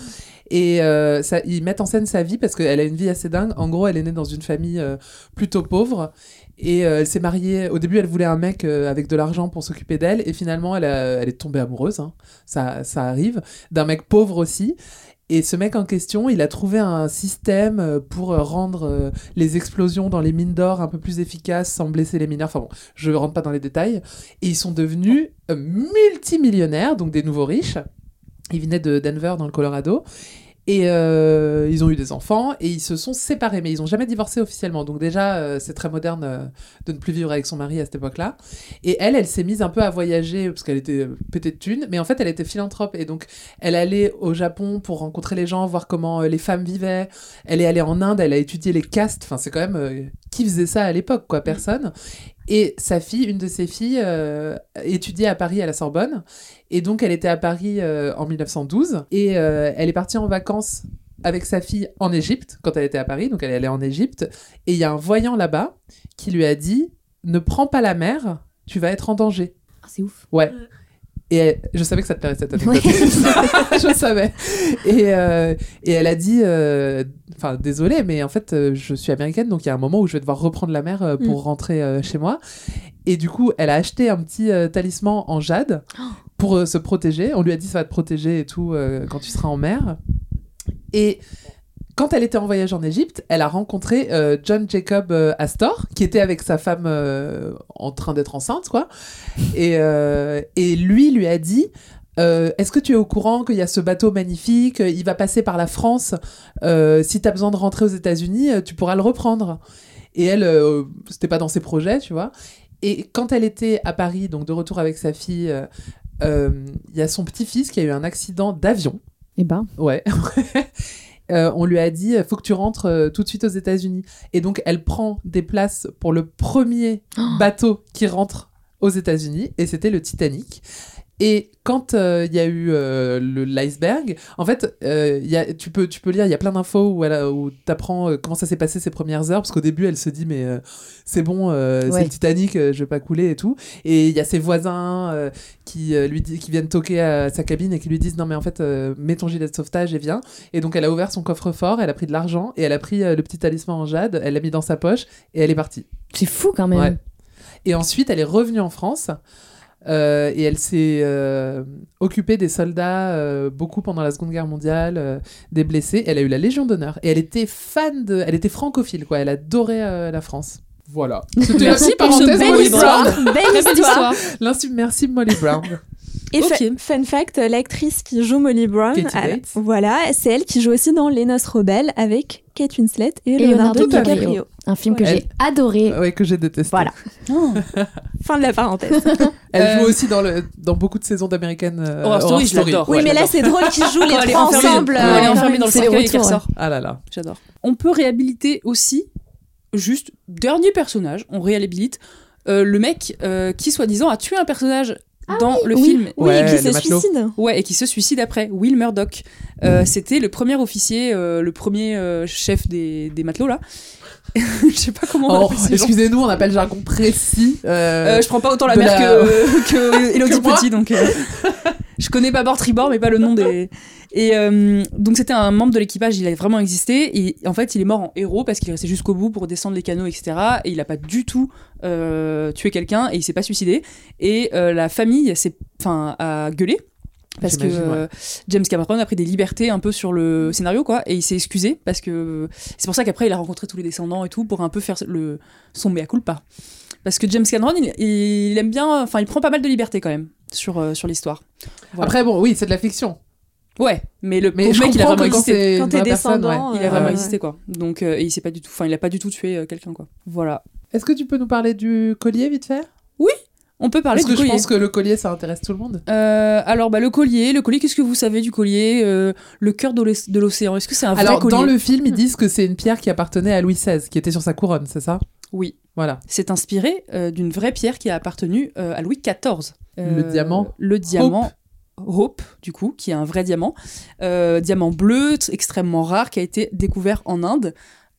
Et euh, ça, ils mettent en scène sa vie parce qu'elle a une vie assez dingue. En gros, elle est née dans une famille euh, plutôt pauvre. Et euh, elle s'est mariée. Au début, elle voulait un mec euh, avec de l'argent pour s'occuper d'elle. Et finalement, elle, est tombée amoureuse. hein. Ça, ça arrive. D'un mec pauvre aussi. Et ce mec en question, il a trouvé un système euh, pour rendre les explosions dans les mines d'or un peu plus efficaces sans blesser les mineurs. Enfin bon, je rentre pas dans les détails. Et ils sont devenus multimillionnaires, donc des nouveaux riches. Ils venaient de Denver dans le Colorado. Et euh, ils ont eu des enfants et ils se sont séparés, mais ils n'ont jamais divorcé officiellement. Donc déjà, euh, c'est très moderne euh, de ne plus vivre avec son mari à cette époque-là. Et elle, elle s'est mise un peu à voyager parce qu'elle était pétée de thunes, mais en fait, elle était philanthrope et donc elle allait au Japon pour rencontrer les gens, voir comment les femmes vivaient. Elle est allée en Inde, elle a étudié les castes. Enfin, c'est quand même qui faisait ça à l'époque, quoi, personne. Et sa fille, une de ses filles, euh, étudiait à Paris à la Sorbonne. Et donc, elle était à Paris euh, en 1912. Et euh, elle est partie en vacances avec sa fille en Égypte, quand elle était à Paris. Donc, elle est allée en Égypte. Et il y a un voyant là-bas qui lui a dit Ne prends pas la mer, tu vas être en danger. Ah, c'est ouf. Ouais. Et elle- je savais que ça te plairait cette anecdote. (laughs) je savais. Et, euh, et elle a dit, euh, enfin désolée, mais en fait euh, je suis américaine, donc il y a un moment où je vais devoir reprendre la mer pour Mm. rentrer chez moi. Et du coup, elle a acheté un petit talisman en jade (gasps) pour se protéger. On lui a dit ça va te protéger et tout quand tu seras en mer. Et quand elle était en voyage en Égypte, elle a rencontré euh, John Jacob euh, Astor, qui était avec sa femme euh, en train d'être enceinte, quoi. Et, et lui lui a dit Est-ce que tu es au courant qu'il y a ce bateau magnifique Il va passer par la France. Si tu as besoin de rentrer aux États-Unis, tu pourras le reprendre. Et elle, c'était pas dans ses projets, tu vois. Et quand elle était à Paris, donc de retour avec sa fille, il y a son petit-fils qui a eu un accident d'avion. Eh ben. Ouais. (laughs) Euh, on lui a dit faut que tu rentres euh, tout de suite aux États-Unis. Et donc elle prend des places pour le premier bateau qui rentre aux États-Unis et c'était le Titanic. Et quand euh, il y a eu euh, le- l'iceberg, en fait, euh, il y a, tu, peux, tu peux lire, il y a plein d'infos où, elle où tu apprends comment ça s'est passé ses premières heures, parce qu'au début, elle se dit, mais euh, c'est bon, euh, c'est le Titanic, euh, je vais pas couler et tout. Et il y a ses voisins euh, qui, euh, lui dit, qui viennent toquer à sa cabine et qui lui disent, non, mais en fait, euh, mets ton gilet de sauvetage et viens. Et donc, elle a ouvert son coffre-fort, elle a pris de l'argent et elle a pris euh, le petit talisman en jade, elle l'a mis dans sa poche et elle est partie. C'est fou quand même. Ouais. Et ensuite, elle est revenue en France. Euh, et elle s'est euh, occupée des soldats euh, beaucoup pendant la Seconde Guerre mondiale, des blessés. Elle a eu la Légion d'honneur et elle était fan de, elle était francophile quoi. Elle adorait la France. Voilà. (laughs) C'était la Merci petite parenthèse Molly histoire. Brown. Belle histoire. L'insubmersible Molly Brown. Et Ok. fa- fun fact, l'actrice qui joue Molly Brown, elle- Bates. voilà, c'est elle qui joue aussi dans Les Noces rebelles avec Kate Winslet et, Et Leonardo, DiCaprio. DiCaprio. Un film que Ouais. j'ai adoré. ouais, que j'ai détesté. Voilà. (laughs) Fin de la parenthèse. (laughs) Elle Euh, joue aussi dans, le, dans beaucoup de saisons d'American euh, Horror Story, je l'adore. oui, Ouais, mais là c'est drôle qu'ils jouent les trois ensemble. elle est euh, enfermée dans le cercueil et ouais. ressort. Ah là là. J'adore. On peut réhabiliter aussi, juste, dernier personnage, on réhabilite, euh, le mec euh, qui, soi-disant, a tué un personnage dans le oui. film. Oui, Ouais, qui se matelot. suicide. Ouais, et qui se suicide après, Will Murdoch. Euh, C'était le premier officier, euh, le premier euh, chef des, des matelots, là. (laughs) Je sais pas comment on Oh, excusez-nous, on appelle jargon précis. euh, Euh, je prends pas autant la mer la- que, (laughs) que Elodie. (laughs) Petit, donc euh, je connais pas bord tribord, mais pas le nom des. Et euh, donc c'était un membre de l'équipage, il a vraiment existé et en fait il est mort en héros parce qu'il est resté jusqu'au bout pour descendre les canaux, etc. Et il a pas du tout euh, tué quelqu'un et il s'est pas suicidé. Et euh, la famille s'est, enfin, a gueulé. Parce que ouais. James Cameron a pris des libertés un peu sur le scénario, quoi, et il s'est excusé parce que c'est pour ça qu'après il a rencontré tous les descendants et tout pour un peu faire le son mea culpa. Parce que James Cameron, il, il aime bien, enfin, il prend pas mal de liberté quand même sur, sur l'histoire. Voilà. Après, bon, oui, c'est de la fiction. Ouais, mais le Mais je mec, il a comprends vraiment existé. c'est Quand t'es descendant, ouais. Il a vraiment ouais. existé, quoi. Donc, euh, et il s'est pas du tout, enfin, il a pas du tout tué euh, quelqu'un, quoi. Voilà. Est-ce que tu peux nous parler du collier vite fait? On peut parler Parce du que je collier. pense que le collier, ça intéresse tout le monde? Euh, alors, bah, le collier, le collier, qu'est-ce que vous savez du collier Euh, Le cœur de l'oc- de l'océan, est-ce que c'est un vrai Alors, collier? dans le film, ils disent que c'est une pierre qui appartenait à Louis XVI, qui était sur sa couronne, c'est ça? Oui. Voilà. C'est inspiré euh, d'une vraie pierre qui a appartenu euh, à Louis XIV. Le diamant Le diamant. Hope, du coup, qui est un vrai diamant. Euh, diamant bleu, extrêmement rare, qui a été découvert en Inde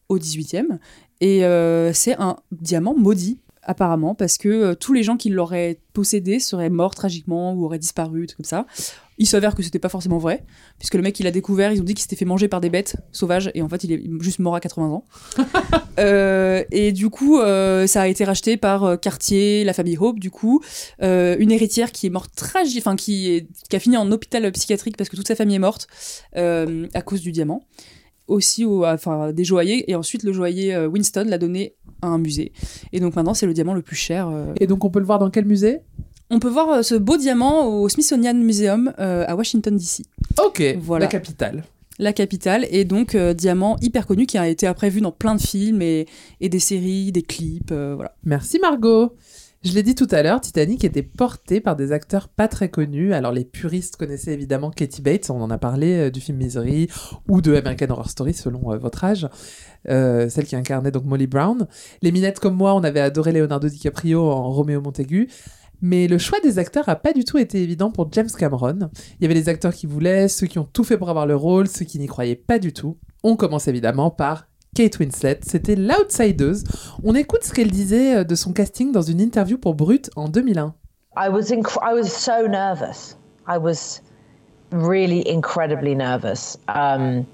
au 18e. Et euh, c'est un diamant maudit, apparemment, parce que euh, tous les gens qui l'auraient possédé seraient morts tragiquement ou auraient disparu, tout comme ça. Il s'avère que c'était pas forcément vrai, puisque le mec il a découvert, ils ont dit qu'il s'était fait manger par des bêtes sauvages, et en fait il est juste mort à 80 ans. (laughs) Euh, et du coup, euh, ça a été racheté par Cartier, la famille Hope, du coup, une héritière qui est morte tragique, enfin qui, est- qui a fini en hôpital psychiatrique parce que toute sa famille est morte à cause du diamant. Aussi, au, enfin, des joailliers, et ensuite le joaillier euh, Winston l'a donné à un musée. Et donc maintenant, c'est le diamant le plus cher. euh. Et donc, on peut le voir dans quel musée? On peut voir euh, ce beau diamant au Smithsonian Museum euh, à Washington DC. Ok, Voilà. la capitale. La capitale, et donc euh, Diamant, hyper connu, qui a été après vu dans plein de films et, et des séries, des clips, voilà. Merci Margot. Je l'ai dit tout à l'heure, Titanic était porté par des acteurs pas très connus. Alors les puristes connaissaient évidemment Katie Bates, on en a parlé euh, du film Misery ou de American Horror Story selon euh, votre âge, euh, celle qui incarnait donc Molly Brown. Les minettes comme moi, on avait adoré Leonardo DiCaprio en Roméo Montaigu. Mais le choix des acteurs a pas du tout été évident pour James Cameron. Il y avait les acteurs qui voulaient, ceux qui ont tout fait pour avoir le rôle, ceux qui n'y croyaient pas du tout. On commence évidemment par Kate Winslet, c'était l'outsideuse. On écoute ce qu'elle disait euh, de son casting dans une interview pour Brut en 2001. I was I was so nervous. I was really incredibly nervous. Um,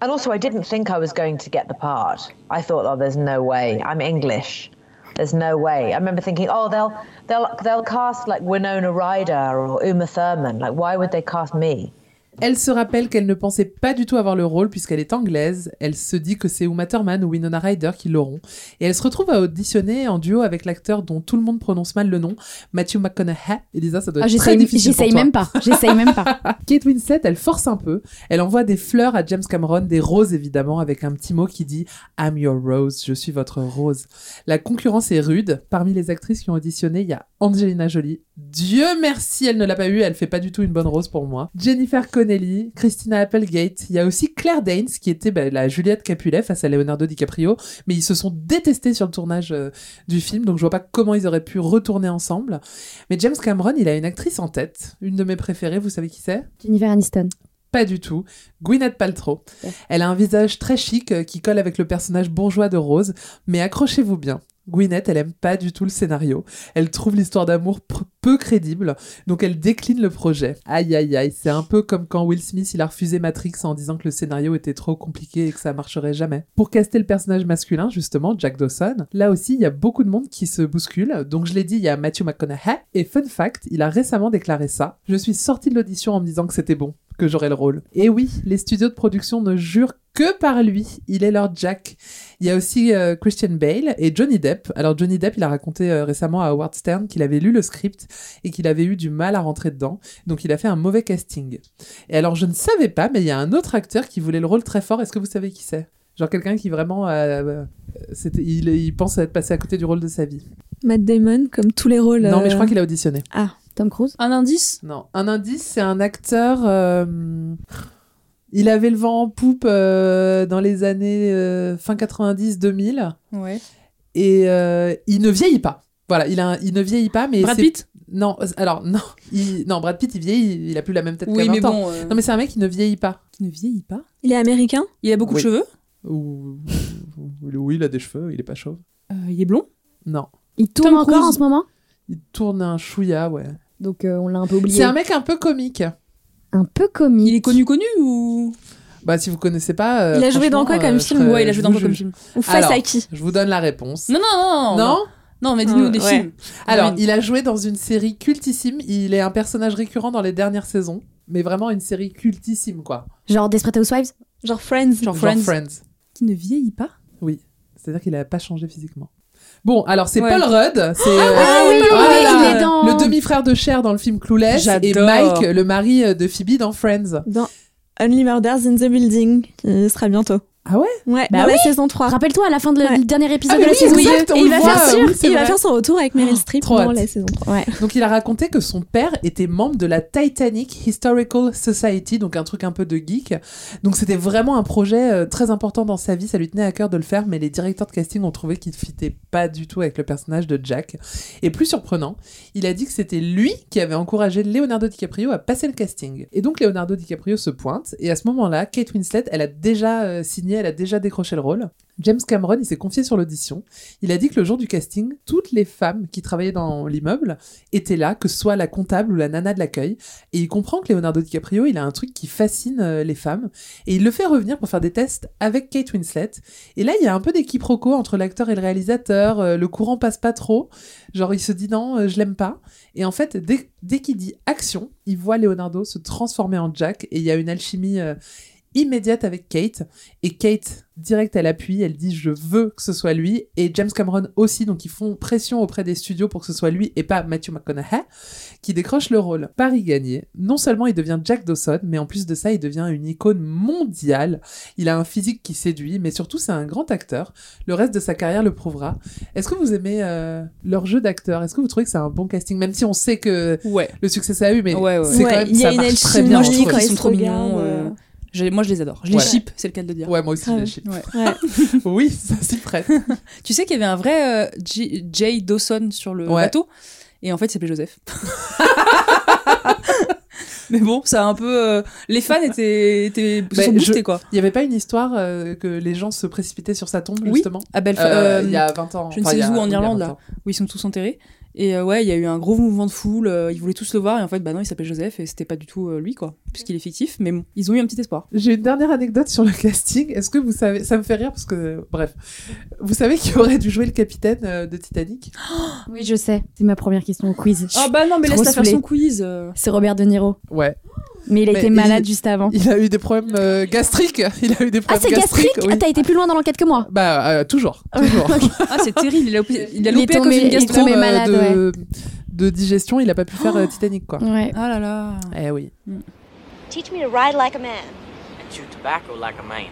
and also, I didn't think I was going to get the part. I thought, oh, there's no way. I'm English. There's no way. I remember thinking, oh, they'll they'll they'll cast like Winona Ryder or Uma Thurman. Like, why would they cast me? Elle se rappelle qu'elle ne pensait pas du tout avoir le rôle puisqu'elle est anglaise. Elle se dit que c'est Uma Thurman ou Winona Ryder qui l'auront. Et elle se retrouve à auditionner en duo avec l'acteur dont tout le monde prononce mal le nom, Matthew McConaughey. Elisa, ça doit Ah, être très difficile j'essaye même pas. J'essaye même pas. (laughs) Kate Winslet, elle force un peu. Elle envoie des fleurs à James Cameron, des roses évidemment, avec un petit mot qui dit I'm your rose, je suis votre rose. La concurrence est rude. Parmi les actrices qui ont auditionné, il y a Angelina Jolie. Dieu merci, elle ne l'a pas eu, elle fait pas du tout une bonne rose pour moi. Jennifer Connelly, Christina Applegate. Il y a aussi Claire Danes qui était bah, la Juliette Capulet face à Leonardo DiCaprio, mais ils se sont détestés sur le tournage euh, du film, donc je vois pas comment ils auraient pu retourner ensemble. Mais James Cameron, il a une actrice en tête, une de mes préférées, vous savez qui c'est? Jennifer Aniston. pas du tout. Gwyneth Paltrow. Elle a un visage très chic euh, qui colle avec le personnage bourgeois de Rose, mais accrochez-vous bien. Gwyneth, elle aime pas du tout le scénario. Elle trouve l'histoire d'amour peu crédible, donc elle décline le projet. Aïe aïe aïe, c'est un peu comme quand Will Smith il a refusé Matrix en disant que le scénario était trop compliqué et que ça marcherait jamais. Pour caster le personnage masculin, justement, Jack Dawson, là aussi il y a beaucoup de monde qui se bouscule. Donc je l'ai dit, il y a Matthew McConaughey et fun fact, il a récemment déclaré ça. Je suis sorti de l'audition en me disant que c'était bon que j'aurais le rôle. Et oui, les studios de production ne jurent que par lui. Il est leur Jack. Il y a aussi euh, Christian Bale et Johnny Depp. Alors Johnny Depp, il a raconté euh, récemment à Howard Stern qu'il avait lu le script et qu'il avait eu du mal à rentrer dedans. Donc il a fait un mauvais casting. Et alors je ne savais pas, mais il y a un autre acteur qui voulait le rôle très fort. Est-ce que vous savez qui c'est? Genre quelqu'un qui vraiment, euh, euh, il, il pense être passé à côté du rôle de sa vie. Matt Damon, comme tous les rôles. Non, mais je crois qu'il a auditionné. Tom Cruise. Un indice Non, un indice, c'est un acteur. euh, Il avait le vent en poupe euh, dans les années euh, fin 90-2000 Ouais. et euh, il ne vieillit pas. Voilà, il, a un- il ne vieillit pas, mais Brad c'est- Pitt Non, alors non, il... non, Brad Pitt il vieillit, il a plus la même tête Oui, qu'à 20 mais ans. bon. euh, Non, mais c'est un mec qui ne vieillit pas. Qui ne vieillit pas. Il est américain Il a beaucoup Oui. de cheveux. Ou oui, il a des cheveux, il est pas chauve. Euh, il est blond. Non, Il tourne Tom encore Cruise. en ce moment il tourne un chouïa, ouais. Donc euh, on l'a un peu oublié. C'est un mec un peu comique. Un peu comique. Il est connu, connu ou? Bah si vous connaissez pas. euh, Il a joué dans quoi comme euh, film? serais- Ouais, il a joué dans quoi comme film? Ou face Alors, à qui? Je vous donne la réponse. Non, non, non, Non Non, mais dis-nous Euh, des ouais. films. Alors, Oui. il a joué dans une série cultissime. Il est un personnage récurrent dans les dernières saisons. Mais vraiment une série cultissime, quoi. Genre Desperate Housewives? Genre Friends. Genre Genre Friends. Qui ne vieillit pas? C'est-à-dire qu'il n'a pas changé physiquement. Bon, alors c'est Ouais. Paul Rudd. C'est euh, Ah oui, voilà, il est dans... le demi-frère de Cher dans le film Clueless. Et. Mike, le mari euh, de Phoebe dans Friends. Dans Only Murders in the Building, qui sera bientôt. Ah ouais? Ouais, Bah dans oui. la saison 3. Rappelle-toi à la fin de le Ouais. le dernier épisode Ah, mais de la oui, saison exact, 2. on Et il va, faire, sûr, il va faire son retour avec Meryl Streep trop dans hâte. la saison 3. Ouais. Donc il a raconté que son père était membre de la Titanic Historical Society, donc un truc un peu de geek. Donc c'était vraiment un projet euh, très important dans sa vie, ça lui tenait à cœur de le faire, mais les directeurs de casting ont trouvé qu'il ne fitait pas du tout avec le personnage de Jack. Et plus surprenant, il a dit que c'était lui qui avait encouragé Leonardo DiCaprio à passer le casting. Et donc Leonardo DiCaprio se pointe, et à ce moment-là, Kate Winslet, elle a déjà euh, signé, elle a déjà décroché le rôle. James Cameron, il s'est confié sur l'audition. Il a dit que le jour du casting, toutes les femmes qui travaillaient dans l'immeuble étaient là, que ce soit la comptable ou la nana de l'accueil. Et il comprend que Leonardo DiCaprio, il a un truc qui fascine euh, les femmes. Et il le fait revenir pour faire des tests avec Kate Winslet. Et là, il y a un peu des quiproquos entre l'acteur et le réalisateur. euh, le courant passe pas trop. Genre, il se dit non, euh, je l'aime pas. Et en fait, dès, dès qu'il dit action, il voit Leonardo se transformer en Jack. Et il y a une alchimie. Immédiate avec Kate. Et Kate, direct, elle appuie, elle dit je veux que ce soit lui. Et James Cameron aussi, donc ils font pression auprès des studios pour que ce soit lui et pas Matthew McConaughey qui décroche le rôle. Paris gagné. Non seulement il devient Jack Dawson, mais en plus de ça, il devient une icône mondiale. Il a un physique qui séduit, mais surtout c'est un grand acteur. Le reste de sa carrière le prouvera. Est-ce que vous aimez euh, leur jeu d'acteur? Est-ce que vous trouvez que c'est un bon casting? Même si on sait que Ouais. le succès ça a eu, mais Ouais, ouais. c'est quand même il y a ça une marche très bien. je je quand ils sont trop mignons. euh, Moi, je les adore. Je les Ouais. ship, c'est le cas de le dire. Ouais, moi aussi, je les ship. Ouais. Ouais. (laughs) Oui, ça s'y prête. (laughs) Tu sais qu'il y avait un vrai euh, Jay Dawson sur le Ouais. bateau et en fait il s'appelait Joseph. (laughs) (laughs) Mais bon, ça a un peu. euh, les fans étaient, étaient se Ben, sont je- boostés quoi. Il y avait pas une histoire euh, que les gens se précipitaient sur sa tombe, Oui, justement? à Belfast. Euh, euh, Il y a 20 ans. je ne sais où en Irlande 20 là, où ils sont tous enterrés. Et euh, ouais, il y a eu un gros mouvement de foule. euh, ils voulaient tous le voir et en fait, bah non, il s'appelait Joseph et c'était pas du tout euh, lui quoi, puisqu'il est fictif. Mais bon, ils ont eu un petit espoir. J'ai une dernière anecdote sur le casting. Est-ce que vous savez, ça me fait rire parce que, bref, vous savez qui aurait dû jouer le capitaine euh, de Titanic? (gasps) Oui, je sais. C'est ma première question au quiz. Ah bah non, mais laisse la faire son quiz. euh. C'est Robert De Niro. Ouais. Mais il a Mais été il- malade juste avant. Il a eu des problèmes euh, gastriques. (laughs) Il a eu des Ah, problèmes c'est gastrique oui. Ah, t'as été plus loin dans l'enquête que moi. Bah euh, toujours, toujours. Ah, c'est terrible. Il a, loupé- il a Il est loupé à cause il est gastro. tombé Euh, malade, de, de digestion, il a pas pu faire euh, Titanic quoi. Ouais. Ah là là. Eh oui. Teach me to ride like a man And chew tobacco like a man.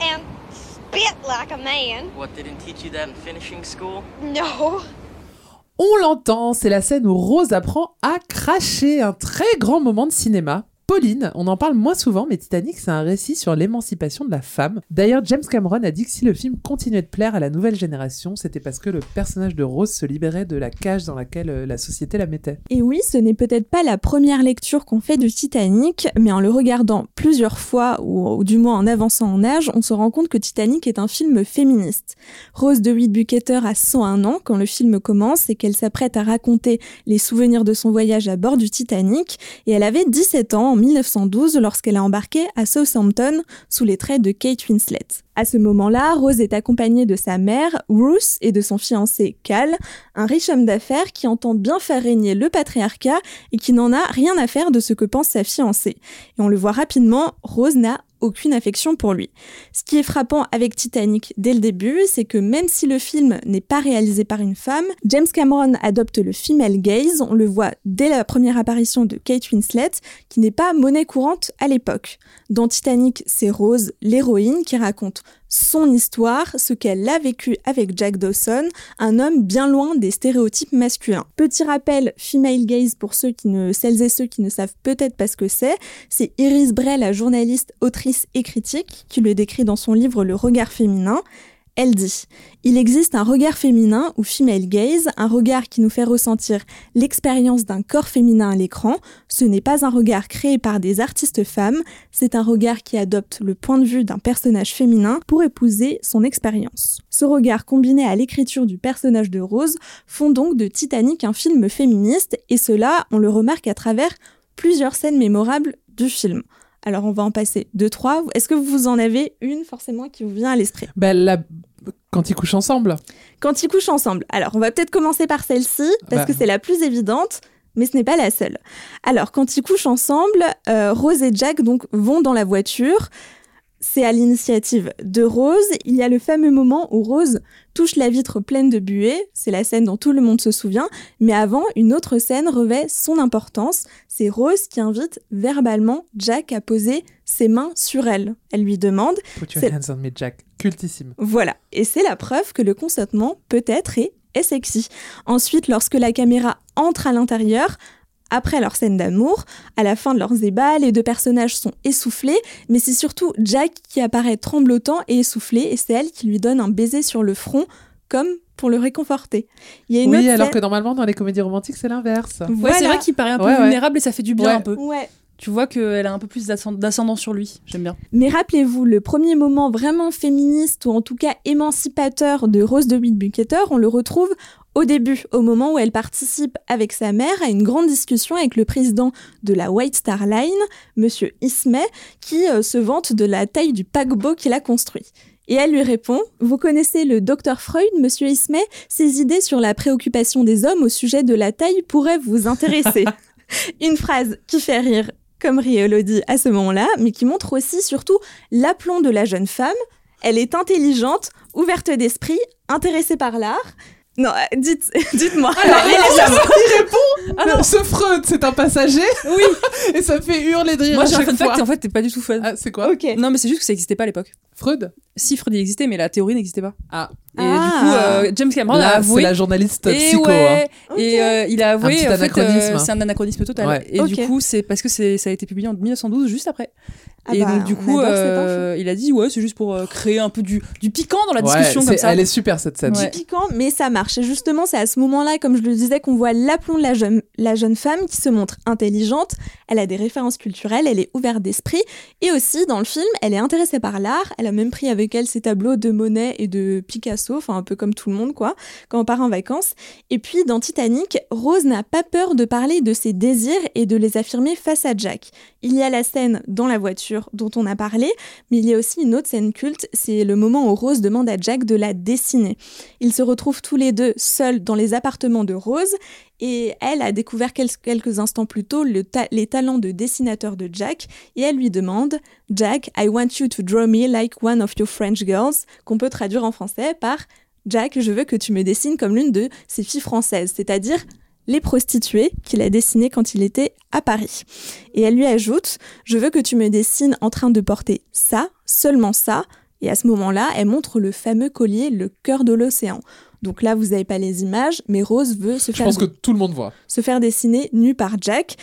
and spit like a man. What, they didn't teach you that in finishing school? No. On l'entend, c'est la scène où Rose apprend à cracher, un très grand moment de cinéma. Pauline, on en parle moins souvent, mais Titanic, c'est un récit sur l'émancipation de la femme. D'ailleurs, James Cameron a dit que si le film continuait de plaire à la nouvelle génération, c'était parce que le personnage de Rose se libérait de la cage dans laquelle euh, la société la mettait. Et oui, ce n'est peut-être pas la première lecture qu'on fait de Titanic, mais en le regardant plusieurs fois, ou, du moins en avançant en âge, on se rend compte que Titanic est un film féministe. Rose de Bucater a 101 ans quand le film commence et qu'elle s'apprête à raconter les souvenirs de son voyage à bord du Titanic, et elle avait 17 ans 1912 lorsqu'elle a embarqué à Southampton sous les traits de Kate Winslet. À ce moment-là, Rose est accompagnée de sa mère, Ruth, et de son fiancé, Cal, un riche homme d'affaires qui entend bien faire régner le patriarcat et qui n'en a rien à faire de ce que pense sa fiancée. Et on le voit rapidement, Rose n'a aucune affection pour lui. Ce qui est frappant avec Titanic dès le début, c'est que même si le film n'est pas réalisé par une femme, James Cameron adopte le female gaze, on le voit dès la première apparition de Kate Winslet, qui n'est pas monnaie courante à l'époque. Dans Titanic, c'est Rose, l'héroïne, qui raconte son histoire, ce qu'elle a vécu avec Jack Dawson, un homme bien loin des stéréotypes masculins. Petit rappel, female gaze pour celles et ceux qui ne savent peut-être pas ce que c'est, c'est Iris Bray, la journaliste, autrice et critique, qui le décrit dans son livre Le regard féminin. Elle dit Il existe un regard féminin ou female gaze, un regard qui nous fait ressentir l'expérience d'un corps féminin à l'écran. Ce n'est pas un regard créé par des artistes femmes, c'est un regard qui adopte le point de vue d'un personnage féminin pour épouser son expérience. Ce regard combiné à l'écriture du personnage de Rose font donc de Titanic un film féministe, et cela, on le remarque à travers plusieurs scènes mémorables du film. Alors on va en passer deux, trois. Est-ce que vous en avez une forcément qui vous vient à l'esprit? La- Quand ils couchent ensemble. Quand ils couchent ensemble. Alors on va peut-être commencer par celle-ci, parce que c'est la plus évidente, mais ce n'est pas la seule. Alors quand ils couchent ensemble, euh, Rose et Jack donc vont dans la voiture. C'est à l'initiative de Rose. Il y a le fameux moment où Rose touche la vitre pleine de buée. C'est la scène dont tout le monde se souvient. Mais avant, une autre scène revêt son importance. C'est Rose qui invite verbalement Jack à poser ses mains sur elle. Elle lui demande Put your hands on me, Jack. Cultissime. voilà, et c'est la preuve que le consentement peut être et est sexy. Ensuite, lorsque la caméra entre à l'intérieur, après leur scène d'amour, à la fin de leurs ébats, les deux personnages sont essoufflés, mais c'est surtout Jack qui apparaît tremblotant et essoufflé, et c'est elle qui lui donne un baiser sur le front, comme pour le réconforter. Il y a une Oui, autre alors scène- que normalement, dans les comédies romantiques, c'est l'inverse. Ouais, Voilà. c'est vrai qu'il paraît un peu Ouais, ouais. vulnérable et ça fait du bien Ouais. un peu. Ouais. Tu vois qu'elle a un peu plus d'ascend- d'ascendant sur lui. J'aime bien. Mais rappelez-vous, le premier moment vraiment féministe ou en tout cas émancipateur de Rose de Bucater, on le retrouve au début, au moment où elle participe avec sa mère à une grande discussion avec le président de la White Star Line, Monsieur Ismay, qui euh, se vante de la taille du paquebot qu'il a construit. Et elle lui répond Vous connaissez le docteur Freud, monsieur Ismay? Ses idées sur la préoccupation des hommes au sujet de la taille pourraient vous intéresser. (laughs) Une phrase qui fait rire comme rit Elodie à ce moment-là, mais qui montre aussi surtout l'aplomb de la jeune femme. Elle est intelligente, ouverte d'esprit, intéressée par l'art. Non, euh, dites, (laughs) dites-moi. Alors, (laughs) Elle il répond. Alors- Ce Freud, c'est un passager. Oui. (laughs) Et ça me fait hurler de rire Moi à j'ai un fun fact et en fait t'es pas du tout fun. Ah, c'est quoi? Ok. Non mais c'est juste que ça existait pas à l'époque. Freud Si Freud il existait mais la théorie n'existait pas. Ah. Et Ah. du coup euh, James Cameron a Là, c'est avoué. la journaliste et psycho. ouais, hein. et euh, il a avoué petit en fait, anachronisme. euh, c'est un anachronisme total. Ouais. Et du coup c'est parce que c'est ça a été publié en 1912 juste après. Ah et bah, donc du on coup euh, il a dit ouais c'est juste pour créer un peu du, du piquant dans la Ouais, discussion comme ça. Elle est super cette scène. Ouais. piquant, mais ça marche. Et justement, c'est à ce moment-là, comme je le disais, qu'on voit l'aplomb de la jeune, la jeune femme qui se montre intelligente. Elle a des références culturelles, elle est ouverte d'esprit. Et aussi, dans le film, elle est intéressée par l'art. Elle même pris avec elle ses tableaux de Monet et de Picasso, enfin un peu comme tout le monde, quoi, quand on part en vacances. Et puis, dans Titanic, Rose n'a pas peur de parler de ses désirs et de les affirmer face à Jack. Il y a la scène dans la voiture dont on a parlé, mais il y a aussi une autre scène culte, c'est le moment où Rose demande à Jack de la dessiner. Ils se retrouvent tous les deux seuls dans les appartements de Rose et elle a découvert quel- quelques instants plus tôt les talents de dessinateur de Jack et elle lui demande Jack, I want you to draw me like one of your French girls, qu'on peut traduire en français par Jack, je veux que tu me dessines comme l'une de ces filles françaises, c'est-à-dire les prostituées qu'il a dessinées quand il était à Paris. Et elle lui ajoute Je veux que tu me dessines en train de porter ça, seulement ça. Et à ce moment-là, elle montre le fameux collier, le cœur de l'océan. Donc là, vous n'avez pas les images, mais Rose veut se Je faire, pense que tout le monde voit. se faire dessiner nue par Jack.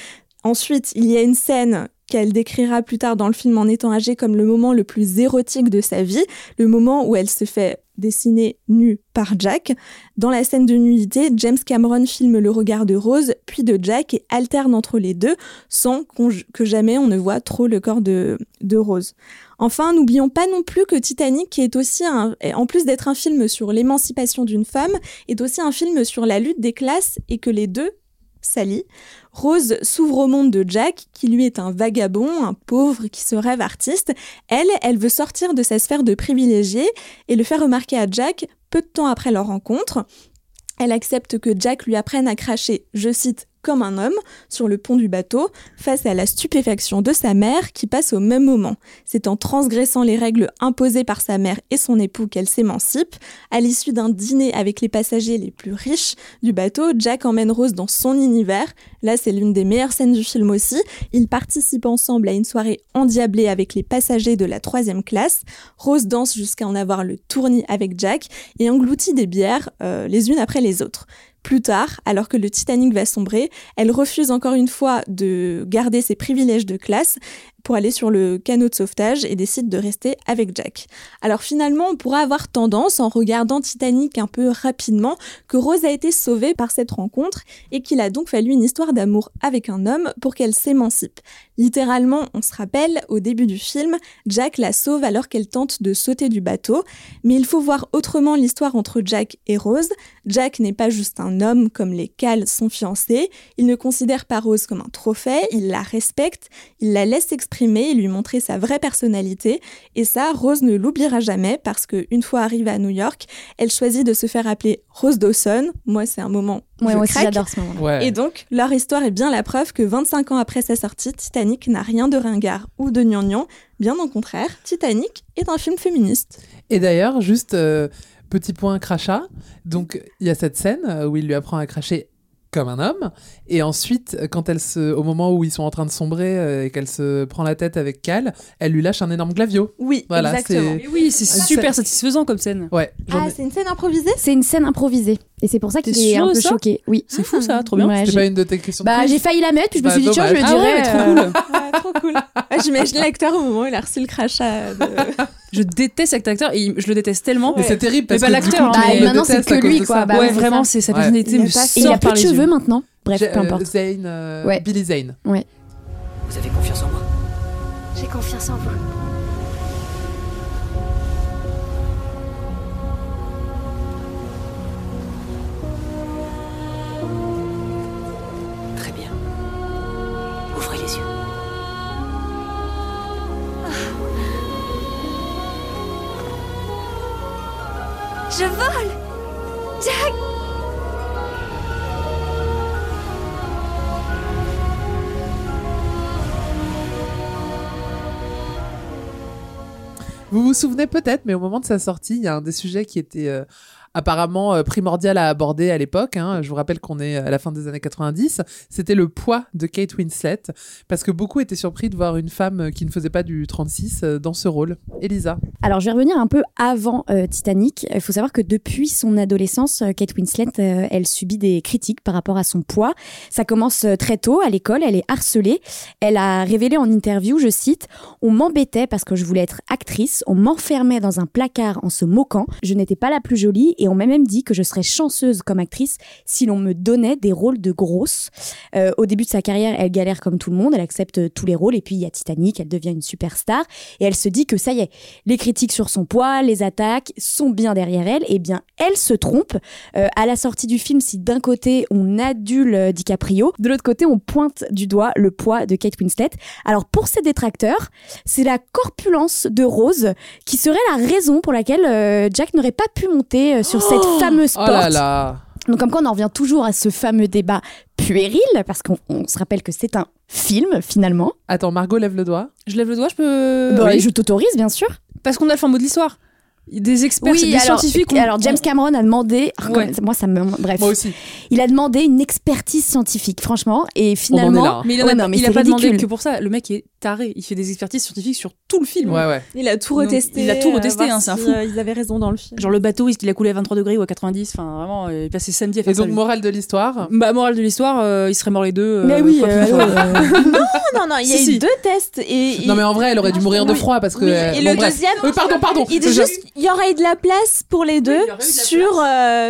Ensuite, il y a une scène qu'elle décrira plus tard dans le film en étant âgée comme le moment le plus érotique de sa vie, le moment où elle se fait dessiner nue par Jack. Dans la scène de nudité, James Cameron filme le regard de Rose, puis de Jack et alterne entre les deux sans que jamais on ne voit trop le corps de, Rose. Enfin, n'oublions pas non plus que Titanic, est aussi un, en plus d'être un film sur l'émancipation d'une femme, est aussi un film sur la lutte des classes et que les deux s'allient. Rose s'ouvre au monde de Jack, qui lui est un vagabond, un pauvre qui se rêve artiste. Elle, elle veut sortir de sa sphère de privilégié et le faire remarquer à Jack peu de temps après leur rencontre. Elle accepte que Jack lui apprenne à cracher, je cite, comme un homme sur le pont du bateau face à la stupéfaction de sa mère qui passe au même moment. C'est en transgressant les règles imposées par sa mère et son époux qu'elle s'émancipe. À l'issue d'un dîner avec les passagers les plus riches du bateau, Jack emmène Rose dans son univers. Là, c'est l'une des meilleures scènes du film aussi. Ils participent ensemble à une soirée endiablée avec les passagers de la troisième classe. Rose danse jusqu'à en avoir le tournis avec Jack et engloutit des bières euh, les unes après les autres. Plus tard, alors que le Titanic va sombrer, elle refuse encore une fois de garder ses privilèges de classe pour aller sur le canot de sauvetage et décide de rester avec Jack. Alors finalement, on pourra avoir tendance, en regardant Titanic un peu rapidement, que Rose a été sauvée par cette rencontre et qu'il a donc fallu une histoire d'amour avec un homme pour qu'elle s'émancipe. Littéralement, on se rappelle, au début du film, Jack la sauve alors qu'elle tente de sauter du bateau, mais il faut voir autrement l'histoire entre Jack et Rose. Jack n'est pas juste un homme comme les Cal, son fiancé, il ne considère pas Rose comme un trophée, il la respecte, il la laisse s'exprimer et lui montrer sa vraie personnalité, et ça, Rose ne l'oubliera jamais parce que une fois arrivée à New York, elle choisit de se faire appeler Rose Dawson. Moi, c'est un moment où Ouais, je moi aussi, j'adore ce moment. Ouais. Et donc, leur histoire est bien la preuve que 25 ans après sa sortie, Titanic n'a rien de ringard ou de gnangnan. Bien au contraire, Titanic est un film féministe. Et d'ailleurs, juste euh, petit point crachat. Donc, il y a cette scène euh, où il lui apprend à cracher comme un homme. Et ensuite, quand elle se, au moment où ils sont en train de sombrer euh, et qu'elle se prend la tête avec Cal, elle lui lâche un énorme glavio. Oui, Voilà, exactement. oui, c'est Ah, super satisfaisant comme scène. Ouais. Ah, ai- c'est une scène improvisée? C'est une scène improvisée. Et c'est pour ça qu'il est un peu choqué. Oui. C'est fou ça, trop bien. Ouais, C'était j'ai- pas une de tes questions. Bah, j'ai failli la mettre, puis je me Bah, suis dit, tiens, je le dirais. Ah ouais, trop euh, cool. (laughs) Trop cool. Ah, J'imagine l'acteur au moment où il a reçu le crachat. de- Je déteste cet acteur et je le déteste tellement. Mais c'est terrible parce que l'acteur, hein, le maintenant, c'est que lui, quoi. Bah ouais, ouais, vraiment, c'est sa Ouais. personnalité Il me Et il sort a plus de les cheveux maintenant. Bref, peu euh, importe. Zayn, euh, Ouais. Billy Zane. Vous avez confiance en moi J'ai confiance en vous. Je vole. Jack. Vous vous souvenez peut-être, mais au moment de sa sortie, il y a un des sujets qui était euh, apparemment euh, primordial à aborder à l'époque. hein. Je vous rappelle qu'on est à la fin des années 90. C'était le poids de Kate Winslet, parce que beaucoup étaient surpris de voir une femme euh, qui ne faisait pas du 36 euh, dans ce rôle. Elisa. Alors, je vais revenir un peu avant Titanic. Il faut savoir que depuis son adolescence, Kate Winslet, elle subit des critiques par rapport à son poids. Ça commence très tôt à l'école, elle est harcelée. Elle a révélé en interview, je cite, On m'embêtait parce que je voulais être actrice, on m'enfermait dans un placard en se moquant, je n'étais pas la plus jolie on m'a même dit que je serais chanceuse comme actrice si l'on me donnait des rôles de grosse. Euh, au début de sa carrière, elle galère comme tout le monde, elle accepte euh, tous les rôles et puis il y a Titanic, elle devient une superstar et elle se dit que ça y est, les critiques sur son poids, les attaques sont bien derrière elle, et bien elle se trompe. Euh, à la sortie du film, si d'un côté on adule DiCaprio, de l'autre côté on pointe du doigt le poids de Kate Winslet. Alors pour ses détracteurs, c'est la corpulence de Rose qui serait la raison pour laquelle Jack n'aurait pas pu monter euh, sur cette fameuse Oh porte. là là Donc comme quoi on en revient toujours à ce fameux débat puéril, parce qu'on on se rappelle que c'est un film finalement. Attends, Margot lève le doigt. Je lève le doigt, je peux. Bah, Oui. Je t'autorise bien sûr. Parce qu'on a le fin mot de l'histoire. Des experts, des alors, scientifiques. ont- alors James Cameron a demandé, ah, Ouais. moi ça me, bref, Moi aussi. il a demandé une expertise scientifique, franchement, et finalement, hein. Mais il en Ouais, a, non, mais il a c'est pas demandé que pour ça. Le mec est taré. Il fait des expertises scientifiques sur tout le film. Ouais, ouais. Il a tout Donc, retesté. il a tout euh, retesté, hein, c'est un si, fou. euh, ils avaient raison dans le film. Genre le bateau, est-ce qu'il a coulé à 23 degrés ou à 90 Enfin, vraiment, il passait samedi à faire Et donc, morale de l'histoire? Bah, morale de l'histoire, euh, ils seraient morts les deux. euh, mais oui, euh, euh, (laughs) Non, non, non, il y a Si, eu si. deux tests et. Non, mais en vrai, elle aurait dû mourir de froid parce que. Oui, et bon, le bref. deuxième, Oui, pardon, pardon. Il dit Je- juste, il y aurait eu de la place pour les deux sur,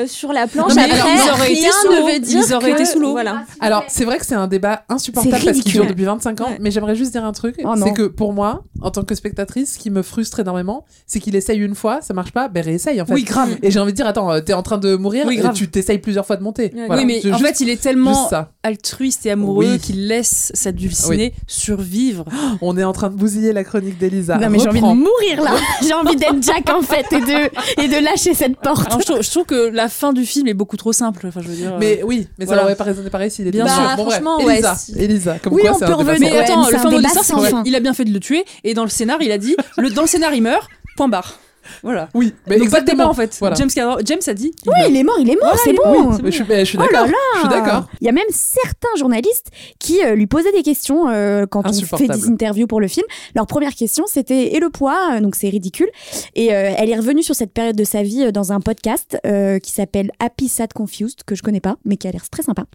sur la planche. Après, alors, ils auraient été rien sous l'eau. ne veut dire Ils auraient été sous l'eau. Voilà. Alors, c'est vrai que c'est un débat insupportable parce qu'il dure depuis 25 ans, mais j'aimerais juste dire un truc. Oh c'est que pour moi, en tant que spectatrice, ce qui me frustre énormément, c'est qu'il essaye une fois, ça marche pas, ben réessaye en fait. Oui, grave. Et j'ai envie de dire, attends, euh, t'es en train de mourir, Oui, et tu t'essayes plusieurs fois de monter. Voilà. Oui, mais en juste- fait, il est tellement ça. altruiste et amoureux Oui. qu'il laisse sa dulcinée survivre. (gasps) On est en train de bousiller la chronique d'Elisa. non mais j'ai envie de mourir là, (laughs) j'ai envie d'être Jack en fait et de et de lâcher cette porte. Alors, je, trouve, je trouve que la fin du film est beaucoup trop simple. Enfin, je veux dire. euh, Mais oui, mais Voilà. ça aurait pas résonné pareil s'il était Bien sûr. Bon, bref. Franchement, ouais, Elisa, si. Elisa, comme Oui, quoi on peut revenir. attends, le fin mot de débat c'est il a bien fait de le tuer. Et dans le scénar, il a dit le, dans le scénar, il meurt. Point barre. Voilà. Oui, mais Donc pas de débat exactement. en fait. Voilà. James, Cameron- James a dit. Oui, il est mort, il est mort, c'est est bon. je suis, mais je suis Oh d'accord. là Je suis d'accord. Il y a même certains journalistes qui euh, lui posaient des questions euh, quand on fait des interviews pour le film. Leur première question, c'était et le poids, Euh, donc c'est ridicule. Et euh, elle est revenue sur cette période de sa vie euh, dans un podcast euh, qui s'appelle Happy Sad Confused que je connais pas, mais qui a l'air très sympa.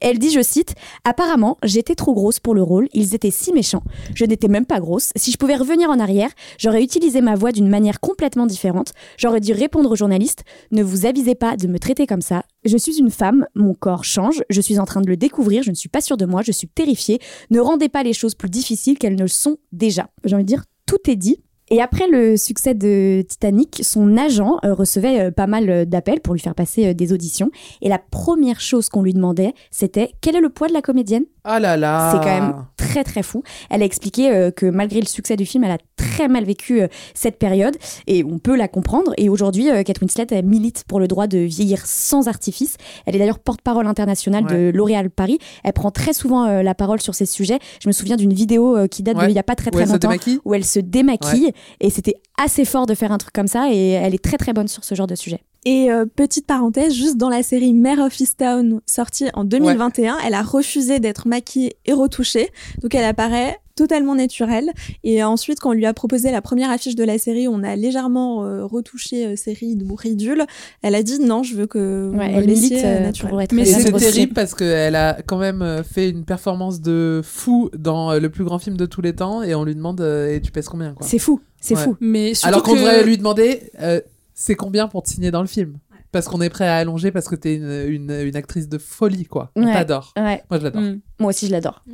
Elle dit, je cite, apparemment j'étais trop grosse pour le rôle. Ils étaient si méchants. Je n'étais même pas grosse. Si je pouvais revenir en arrière, j'aurais utilisé ma voix d'une manière complètement différente. J'aurais dû répondre aux journalistes ne vous avisez pas de me traiter comme ça. Je suis une femme, mon corps change, je suis en train de le découvrir, je ne suis pas sûre de moi, je suis terrifiée. Ne rendez pas les choses plus difficiles qu'elles ne le sont déjà. J'ai envie de dire, tout est dit. Et après le succès de Titanic, son agent euh, recevait euh, pas mal euh, d'appels pour lui faire passer des auditions. Et la première chose qu'on lui demandait, c'était quel est le poids de la comédienne? Ah là là. c'est quand même très très fou. Elle a expliqué que malgré le succès du film, elle a très mal vécu cette période et on peut la comprendre. Et aujourd'hui, Kate Winslet elle milite pour le droit de vieillir sans artifice. Elle est d'ailleurs porte-parole internationale de L'Oréal Paris. Elle prend très souvent la parole sur ces sujets. Je me souviens d'une vidéo qui date Ouais. d'il y a pas très très longtemps où elle se démaquille et c'était assez fort de faire un truc comme ça et elle est très très bonne sur ce genre de sujet. Et euh, petite parenthèse, juste dans la série Mare of Easttown, sortie en 2021, elle a refusé d'être maquillée et retouchée. Donc elle apparaît totalement naturelle. Et ensuite, quand on lui a proposé la première affiche de la série, on a légèrement euh, retouché euh, ou ridules. Elle a dit non, je veux que Ouais, elle milite euh, euh, naturelle. être Mais c'est terrible parce qu'elle a quand même fait une performance de fou dans le plus grand film de tous les temps et on lui demande euh, et tu pèses combien quoi. C'est fou, c'est Ouais. fou. Mais Alors qu'on que- devrait lui demander euh, c'est combien pour te signer dans le film Parce qu'on est prêt à allonger parce que t'es une, une, une actrice de folie quoi. On Ouais. t'adore. Ouais. Moi je l'adore. Mm. Moi aussi, je l'adore.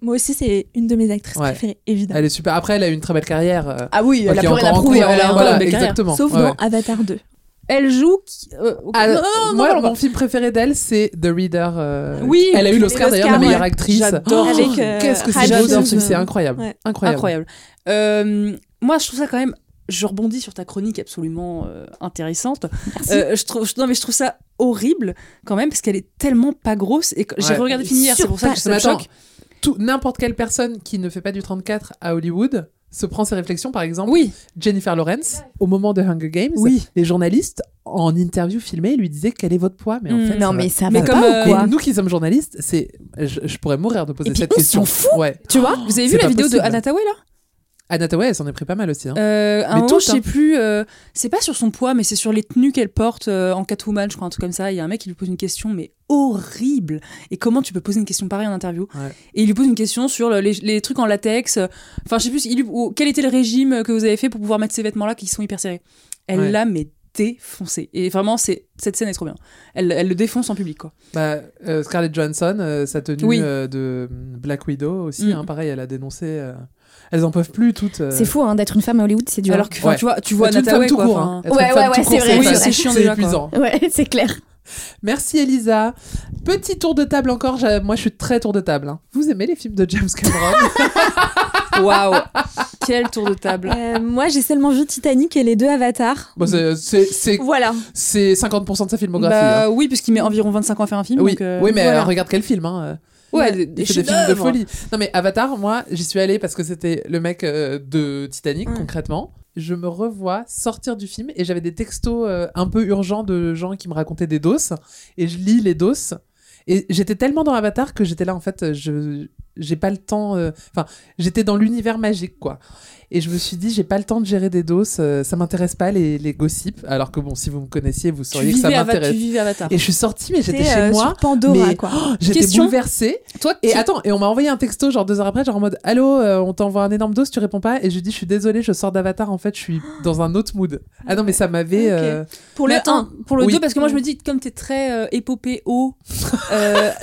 Moi aussi, c'est une de mes actrices Ouais. préférées, évidemment. Elle est super. Après elle a eu une très belle carrière. euh, Ah oui, encore en cours. elle a encore Voilà, exactement. Sauf Ouais, dans. Avatar 2. Elle joue. qui- euh, ok. Ah, Non, non, non, moi, non, mon film préféré d'elle, c'est The Reader. euh, Oui, elle a eu elle l'Oscar a d'ailleurs de la meilleure ouais. actrice. J'adore. Oh, euh, Qu'est-ce que c'est dans ce film, c'est incroyable. Ouais. Incroyable. Incroyable. Euh, moi, je trouve ça quand même. Je rebondis sur ta chronique absolument euh, intéressante. Merci. Euh, je trouve, non, mais je trouve ça horrible quand même parce qu'elle est tellement pas grosse et que j'ai regardé finir. C'est pour ça que ça me choque. tout n'importe quelle personne qui ne fait pas du 34 à Hollywood se prend ses réflexions, par exemple, Oui. Jennifer Lawrence, au moment de Hunger Games, Oui. les journalistes, en interview filmée, lui disaient quel est votre poids. Mais en Mm. fait, Non, ça mais va- ça Mais va comme, pas euh, ou quoi nous qui sommes journalistes, c'est, je, je pourrais mourir de poser Et puis, cette on question. s'en fout. Ouais. Tu vois Vous avez vu la vidéo possible. de Anna Tawai là? Anna Tawai, elle s'en est pris pas mal aussi. hein. Euh, un je sais hein. plus, euh, c'est pas sur son poids, mais c'est sur les tenues qu'elle porte euh, en Catwoman, je crois, un truc comme ça. Il y a un mec qui lui pose une question, mais horrible. Et comment tu peux poser une question pareille en interview? Ouais. Et il lui pose une question sur le- les, les trucs en latex. Enfin, je sais plus, il lui- ou- quel était le régime que vous avez fait pour pouvoir mettre ces vêtements-là qui sont hyper serrés? Elle Ouais. l'a, mais défoncé. Et vraiment, c'est cette scène est trop bien. Elle, elle le défonce en public, quoi. Bah, euh, Scarlett Johansson, sa tenue Oui. de Black Widow aussi, Mm. hein, pareil, elle a dénoncé. Elles en peuvent plus toutes. euh, C'est fou hein, d'être une femme à Hollywood, c'est dur. Alors que, Ouais. tu vois, tu vois Tawai, tout court. hein. Ouais, ouais, femme ouais, tout c'est court, vrai, Oui, c'est chiant c'est déjà, quoi. épuisant. Ouais, (laughs) c'est clair. Merci Elisa. Petit tour de table encore. Moi, je suis très tour de table. hein. Vous aimez les films de James Cameron? (laughs) Waouh Quel tour de table Euh, moi, j'ai seulement vu Titanic et les deux Avatars. Bon, c'est- Voilà. c'est 50% de sa filmographie. Bah hein. oui, puisqu'il met environ 25 ans à faire un film. Oui, donc, euh, oui, mais voilà. euh, regarde quel film. Hein. Ouais, des, films de folie. Non mais Avatar, moi, j'y suis allée parce que c'était le mec euh, de Titanic concrètement. Je me revois sortir du film et j'avais des textos euh, un peu urgents de gens qui me racontaient des doses et je lis les doses et j'étais tellement dans Avatar que j'étais là en fait, je j'ai pas le temps. euh, Enfin, j'étais dans l'univers magique quoi. Et je me suis dit, j'ai pas le temps de gérer des doses, euh, ça m'intéresse pas les, les gossips. Alors que bon, si vous me connaissiez, vous sauriez que ça m'intéresse. Et je suis sortie, mais j'étais chez euh, moi. sur Pandora, mais- quoi. Oh, (gasps) j'étais Question. bouleversée. Toi, Et qui- attends, et on m'a envoyé un texto genre deux heures après, genre en mode Allô, euh, on t'envoie un énorme dose, tu réponds pas. Et je lui dis Je suis désolée, je sors d'Avatar, en fait, je suis (gasps) dans un autre mood. Ah non, mais ça m'avait. Euh, pour le attends, 1, pour le oui. 2, parce que moi je me dis, comme t'es très épopée eau, (laughs) tout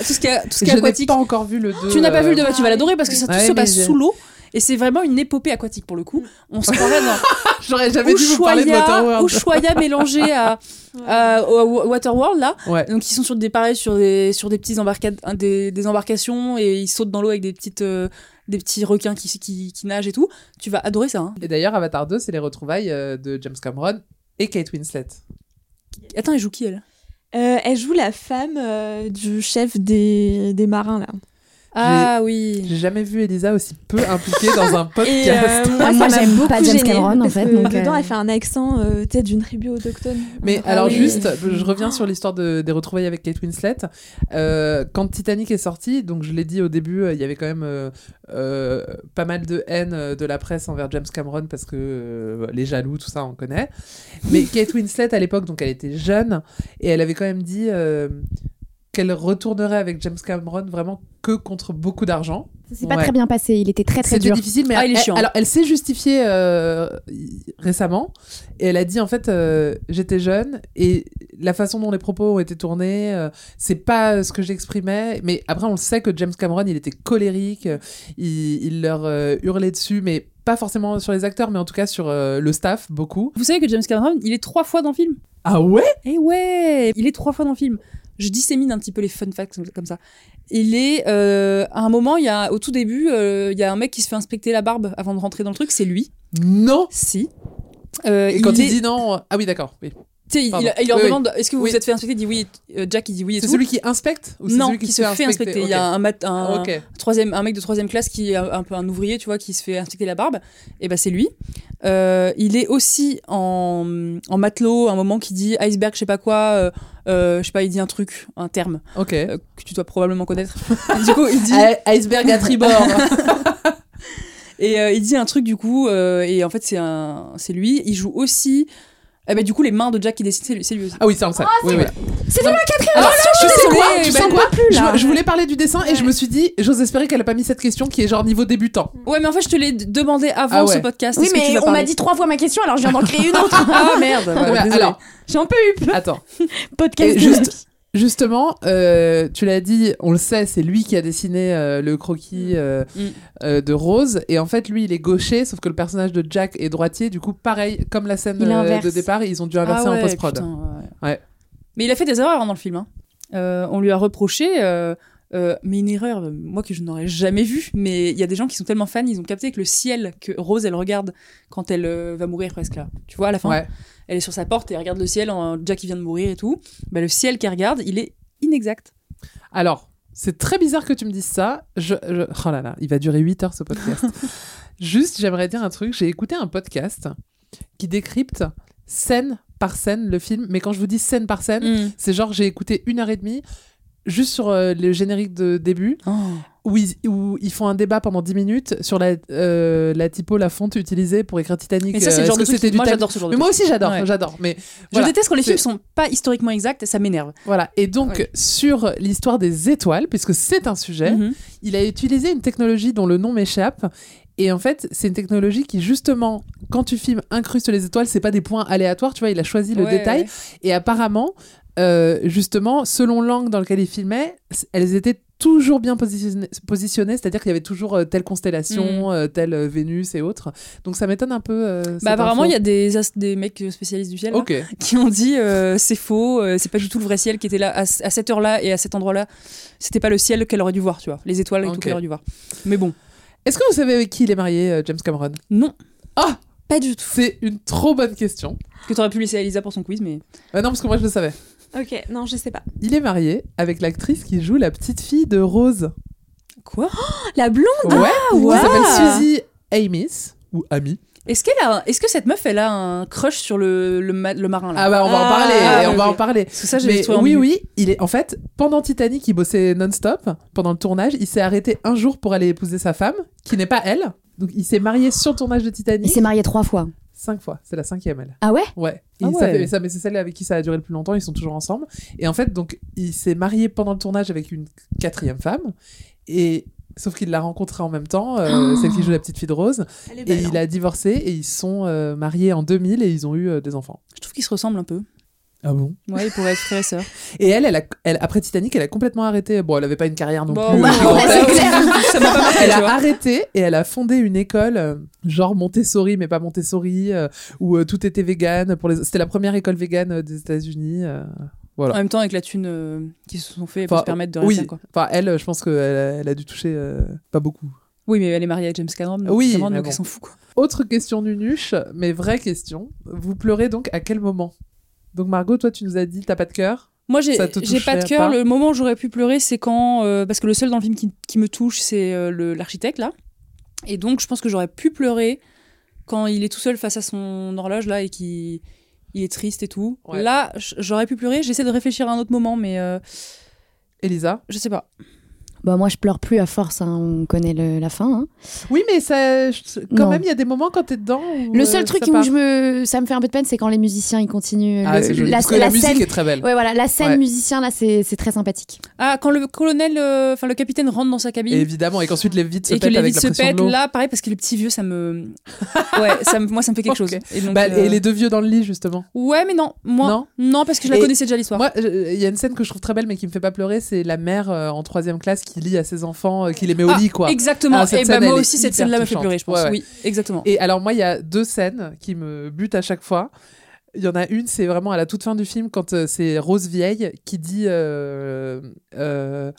ce qui est, tout ce qui est Je n'ai aquatique, pas encore vu le 2. tu n'as pas vu le 2, Ah tu vas l'adorer parce que ça tout se passe sous l'eau. Et c'est vraiment une épopée aquatique pour le coup. On se croirait dans (laughs) J'aurais jamais dû vous parler de Waterworld. Ushuaïa mélangé à, Waterworld là. Ouais. Donc ils sont sur des pareils sur des sur des un- des, des embarcations et ils sautent dans l'eau avec des petites euh, des petits requins qui, qui qui nagent et tout. Tu vas adorer ça. hein. Et d'ailleurs, Avatar 2, c'est les retrouvailles euh, de James Cameron et Kate Winslet. Attends, elle joue qui elle? Euh, elle joue la femme euh, du chef des, des marins, là. Ah oui. J'ai jamais vu Elisa aussi peu impliquée dans un (laughs) Et podcast. euh, Moi, moi, ça m'a j'aime beaucoup pas James Cameron, en fait, donc, dedans, euh, elle fait un accent euh, peut-être d'une tribu autochtone. Mais Ah alors oui. juste, je reviens sur l'histoire de- des retrouvailles avec Kate Winslet. Euh, quand Titanic est sorti, donc je l'ai dit au début, euh, il y avait quand même euh, euh, pas mal de haine euh, de la presse envers James Cameron parce que euh, les jaloux, tout ça, on connaît. Mais Kate Winslet à l'époque, donc elle était jeune et elle avait quand même dit euh, qu'elle retournerait avec James Cameron vraiment que contre beaucoup d'argent. Ça s'est pas Ouais. très bien passé, il était très très C'était dur. difficile, mais Ah, il est elle- chiant. alors elle s'est justifiée euh, récemment et elle a dit en fait euh, j'étais jeune et la façon dont les propos ont été tournés, euh, c'est pas ce que j'exprimais. Mais après on le sait que James Cameron il était colérique, euh, il, il leur euh, hurlait dessus, mais pas forcément sur les acteurs, mais en tout cas sur euh, le staff beaucoup. Vous savez que James Cameron, il est trois fois dans le film. Ah ouais? Eh ouais, il est trois fois dans le film. Je dissémine un petit peu les fun facts comme- ça. Il est euh, à un moment, il y a au tout début, euh, il y a un mec qui se fait inspecter la barbe avant de rentrer dans le truc. C'est lui. Non. Si. Euh, Et quand il, est- dit non, ah oui d'accord. Oui. tu sais, il, Pardon. il- il leur Oui, oui. demande est-ce que vous Oui. vous êtes fait inspecter? Il dit oui. Euh, Jack il dit oui C'est celui qui inspecte ou non, celui qui, se fait inspecter. Il y a un, mat- un, Ok. troisième, un mec de troisième classe qui est un, un peu un ouvrier, tu vois, qui se fait inspecter la barbe. Et ben c'est lui. Euh, il est aussi en, en matelot, un moment qui dit iceberg, je sais pas quoi. euh, euh, je sais pas, il dit un truc, un terme euh, que tu dois probablement connaître. Et (laughs) du coup, il dit Iceberg à tribord. (laughs) et euh, il dit un truc du coup et en fait c'est un c'est lui. Il joue aussi. Eh ben, du coup, les mains de Jack qui dessinent, c'est lui, c'est lui aussi. ah oui, ça on le sait. oui, oui. C'était la quatrième Alors, tu sais quoi, tu bah, sais quoi plus, là. je, je voulais parler du dessin et je me suis dit, j'ose espérer qu'elle a pas mis cette question qui est genre niveau débutant. Ouais, mais en fait, je te l'ai demandé avant Ah ouais. ce podcast. Oui, Est-ce que tu mais on m'a dit trois fois ma question, alors je viens d'en créer une (laughs) autre. Ah merde, désolée. alors, J'ai un peu eu peur. attends. (laughs) Podcast. Juste, justement, euh, tu l'as dit, on le sait, c'est lui qui a dessiné euh, le croquis euh, Mm. euh, de Rose. Et en fait, lui, il est gaucher, sauf que le personnage de Jack est droitier. Du coup, pareil, comme la scène de départ, ils ont dû inverser Ah ouais, en post-prod. putain, ouais. Ouais. Mais il a fait des erreurs dans le film. hein. On lui a reproché, euh, mais une erreur, moi que je n'aurais jamais vue. Mais il y a des gens qui sont tellement fans, ils ont capté que le ciel que Rose elle regarde quand elle euh, va mourir presque là. Tu vois à la fin, Ouais. Elle est sur sa porte et elle regarde le ciel, en, Jack qui vient de mourir et tout. Bah, le ciel qu'elle regarde, il est inexact. Alors, C'est très bizarre que tu me dises ça. Je, je- Oh là là, il va durer 8 heures ce podcast. (laughs) Juste, j'aimerais dire un truc. J'ai écouté un podcast qui décrypte scène par scène le film. Mais quand je vous dis scène par scène, Mm. c'est genre j'ai écouté une heure et demie juste sur euh, le générique de début Oh. Où ils, où ils font un débat pendant 10 minutes sur la, euh, la typo, la fonte utilisée pour écrire Titanic. Mais ça, c'est Euh, le genre est-ce de truc qui- moi, j'adore ce genre de Mais moi aussi j'adore, Ouais. j'adore. Mais Je déteste quand les films sont pas historiquement exacts, ça m'énerve. Voilà. Et donc, Ouais. sur l'histoire des étoiles, puisque c'est un sujet, Mhm. il a utilisé une technologie dont le nom m'échappe. Et en fait, c'est une technologie qui, justement, quand tu filmes, incruste les étoiles, c'est pas des points aléatoires, tu vois, il a choisi le Ouais, détail. Et apparemment, euh, justement, selon l'angle dans lequel il filmait, c- elles étaient toujours bien positionnées, positionnées, c'est-à-dire qu'il y avait toujours euh, telle constellation, Mm. euh, telle Vénus et autres. Donc ça m'étonne un peu. euh, Bah apparemment, il y a des, des mecs spécialistes du ciel là, Ok. qui ont dit euh, c'est faux, c'est pas du tout le vrai ciel qui était là à, à cette heure-là et à cet endroit-là. C'était pas le ciel qu'elle aurait dû voir, tu vois, les étoiles et tout qu'elle aurait dû voir. Mais bon, Est-ce que vous savez avec qui il est marié, James Cameron? Non. Ah Pas du tout. C'est une trop bonne question. Que t'aurais pu laisser à Elisa pour son quiz, mais. Euh, non, parce que moi je le savais. Ok, non, je sais pas. Il est marié avec l'actrice qui joue la petite fille de Rose. Quoi? La blonde? Ouais, wow. qui s'appelle Suzy Amis, ou Amy. Est-ce qu'elle a, est-ce que cette meuf, elle a un crush sur le, le, ma- le marin là? Ah bah on va en Ah, parler, ah, on va en parler. Parce que ça, j'ai oui, oui, il est en fait pendant Titanic, il bossait non-stop pendant le tournage. Il s'est arrêté un jour pour aller épouser sa femme, qui n'est pas elle. Donc il s'est marié sur le tournage de Il Titanic s'est marié trois fois. Cinq fois. C'est la cinquième elle. Ah ouais? Ouais. Ah ça ouais. fait- ça, mais c'est celle avec qui ça a duré le plus longtemps. Ils sont toujours ensemble. Et en fait, donc il s'est marié pendant le tournage avec une quatrième femme. Et sauf qu'il l'a rencontrée en même temps, euh, celle qui joue la petite fille de Rose. Elle est Et belle, il hein. a divorcé et ils sont euh, mariés en 2000 et ils ont eu euh, des enfants. Je trouve qu'ils se ressemblent un peu. Ah bon Ouais, ils pourraient être frères et sœurs. (laughs) Et elle, elle, a- elle, après Titanic, elle a complètement arrêté. Bon, elle avait pas une carrière non Bon, plus. ouais, euh, ouais, clair. (laughs) Ça m'a pas marqué, Elle a arrêté et elle a fondé une école, euh, genre Montessori, mais pas Montessori, euh, où euh, tout était vegan. Pour les... C'était la première école vegan des États-Unis. Voilà. En même temps, avec la thune euh, qu'ils se sont fait pour se permettre de oui, quoi. enfin elle, je pense qu'elle a, elle a dû toucher euh, pas beaucoup. Oui, mais elle est mariée à James Cameron. donc Oui, mais donc bon. elle s'en fout, quoi. Autre question nunuche, mais vraie question. Vous pleurez donc à quel moment? Donc Margot, toi, tu nous as dit t'as pas de cœur? Moi, j'ai pas de cœur. pas? Le moment où j'aurais pu pleurer, c'est quand. euh, parce que le seul dans le film qui, qui me touche, c'est euh, le- l'architecte, là. Et donc, je pense que j'aurais pu pleurer quand il est tout seul face à son horloge, là, et qu'il il est triste et tout. Ouais. Là, j'aurais pu pleurer. J'essaie de réfléchir à un autre moment, mais euh, Elisa? je sais pas. Bah moi je pleure plus à force, hein, on connaît le- la fin. hein. Oui, mais ça, je- quand Non. même, il y a des moments quand t'es dedans. où, Le euh, seul truc ça où part. je me, ça me fait un peu de peine, c'est quand les musiciens ils continuent. Ah, le- la, Parce que la musique scène- est très belle. Ouais voilà, la scène Ouais. musicien là c'est c'est très sympathique. Ah, quand le colonel, euh, enfin le capitaine rentre dans sa cabine. Évidemment, et qu'ensuite les vides se et que pètent avec vides la se pression pètent, de là, pareil, parce que les petits vieux, ça me. (laughs) Ouais, ça me- moi, ça me fait quelque chose. Et, donc, Bah, euh, Et les deux vieux dans le lit, justement. Ouais, mais non, moi. Non Non, parce que je la connaissais déjà l'histoire. Moi, il y a une scène que je trouve très belle, mais qui me fait pas pleurer, c'est la mère en troisième classe qui lit à ses enfants, euh, qui les met au Ah, lit, quoi. Exactement. Ah, et bah, scène, moi elle est aussi, cette scène-là me fait pleurer, je pense. Ouais, ouais. Oui, exactement. Et alors, moi, il y a deux scènes qui me butent à chaque fois. Il y en a une, c'est vraiment à la toute fin du film, quand euh, c'est Rose Vieille qui dit euh, euh,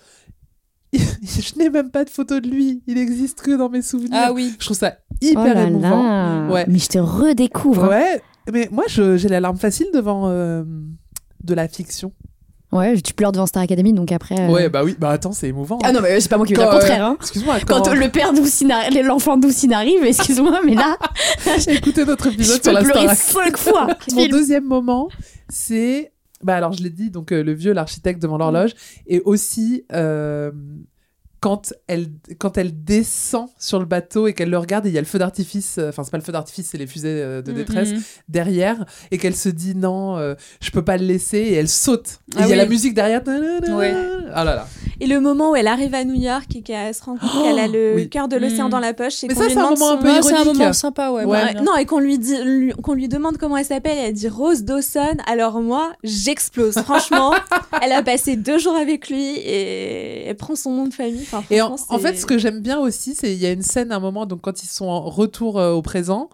(laughs) Je n'ai même pas de photo de lui, il existe que dans mes souvenirs. Ah oui. Je trouve ça hyper oh là émouvant. là. Ouais. Mais je te redécouvre. hein. Ouais, mais moi, je- j'ai la larme facile devant euh, de la fiction. Ouais, tu pleures devant Star Academy donc après. euh, Ouais, bah oui, bah attends, c'est émouvant. Ah non mais c'est pas moi qui veux dire le contraire. euh, Hein. Excuse-moi, Quand quand, le père d'Oussine, arri- l'enfant d'Oussine arrive, excuse-moi, mais là, (laughs) j'ai écouté notre (laughs) je épisode sur peux la pleurer cinq fois. (laughs) Mon deuxième moment, c'est. Bah alors, je l'ai dit, donc euh, le vieux, l'architecte devant l'horloge, et aussi euh, quand, elle, quand elle descend sur le bateau et qu'elle le regarde, et il y a le feu d'artifice, euh, enfin, c'est pas le feu d'artifice, c'est les fusées euh, de détresse Mhm. derrière, et qu'elle se dit non, euh, je peux pas le laisser, et elle saute. Et il Ah y a la musique derrière. Ah là là. Et le moment où elle arrive à New York et qu'elle se rend compte Oh, qu'elle a le oui. cœur de l'océan Mm. dans la poche. et Mais ça, c'est un moment un peu Ouais, c'est un ironique. moment sympa, ouais. Non, et qu'on lui, dit, qu'on lui demande comment elle s'appelle, elle dit Rose Dawson. Alors moi, j'explose. Franchement, (laughs) elle a passé deux jours avec lui et elle prend son nom de famille. Enfin, Et en, fait, ce que j'aime bien aussi, c'est il y a une scène à un moment, donc quand ils sont en retour euh, au présent,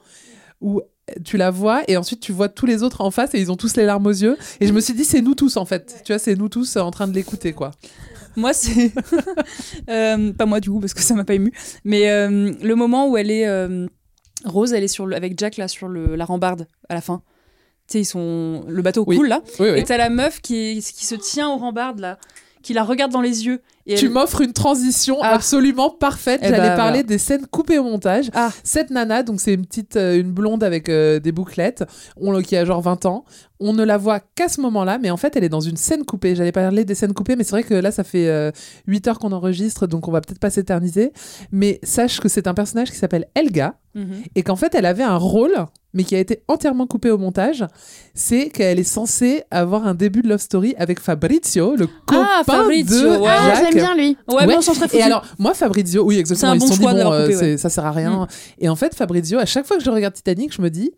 où tu la vois et ensuite tu vois tous les autres en face et ils ont tous les larmes aux yeux. Et je me suis dit, c'est nous tous en fait. Tu vois, c'est nous tous euh, en train de l'écouter, quoi. Moi, c'est. (laughs) Euh, pas moi, du coup, parce que ça m'a pas ému. Mais euh, le moment où elle est. euh, Rose, elle est sur le... avec Jack, là, sur le... la rambarde, à la fin. Tu sais, ils sont. Le bateau Oui. coule, là. Oui, oui. Et t'as la meuf qui, qui se tient aux rambardes, là, qui la regarde dans les yeux Et Tu elle- m'offres une transition Ah. absolument parfaite. Eh J'allais bah, parler voilà. des scènes coupées au montage. Ah. Cette nana, donc c'est une petite, euh, une blonde avec euh, des bouclettes, on, qui a genre 20 ans. On ne la voit qu'à ce moment-là, mais en fait, elle est dans une scène coupée. J'allais parler des scènes coupées, mais c'est vrai que là, ça fait euh, 8 heures qu'on enregistre, donc on va peut-être pas s'éterniser. Mais sache que c'est un personnage qui s'appelle Elga, Mhm. et qu'en fait, elle avait un rôle, mais qui a été entièrement coupé au montage. C'est qu'elle est censée avoir un début de love story avec Fabrizio, le copain Ah, Fabrizio, de ouais. Jacques. J'aime bien lui. Ouais, mais on s'en serait foutu. Et alors, moi, Fabrizio, oui, exactement. Un ils bon sont choix dit, bon, coupé, euh, ouais. ça sert à rien. Et en fait, Fabrizio, à chaque fois que je regarde Titanic, je me dis,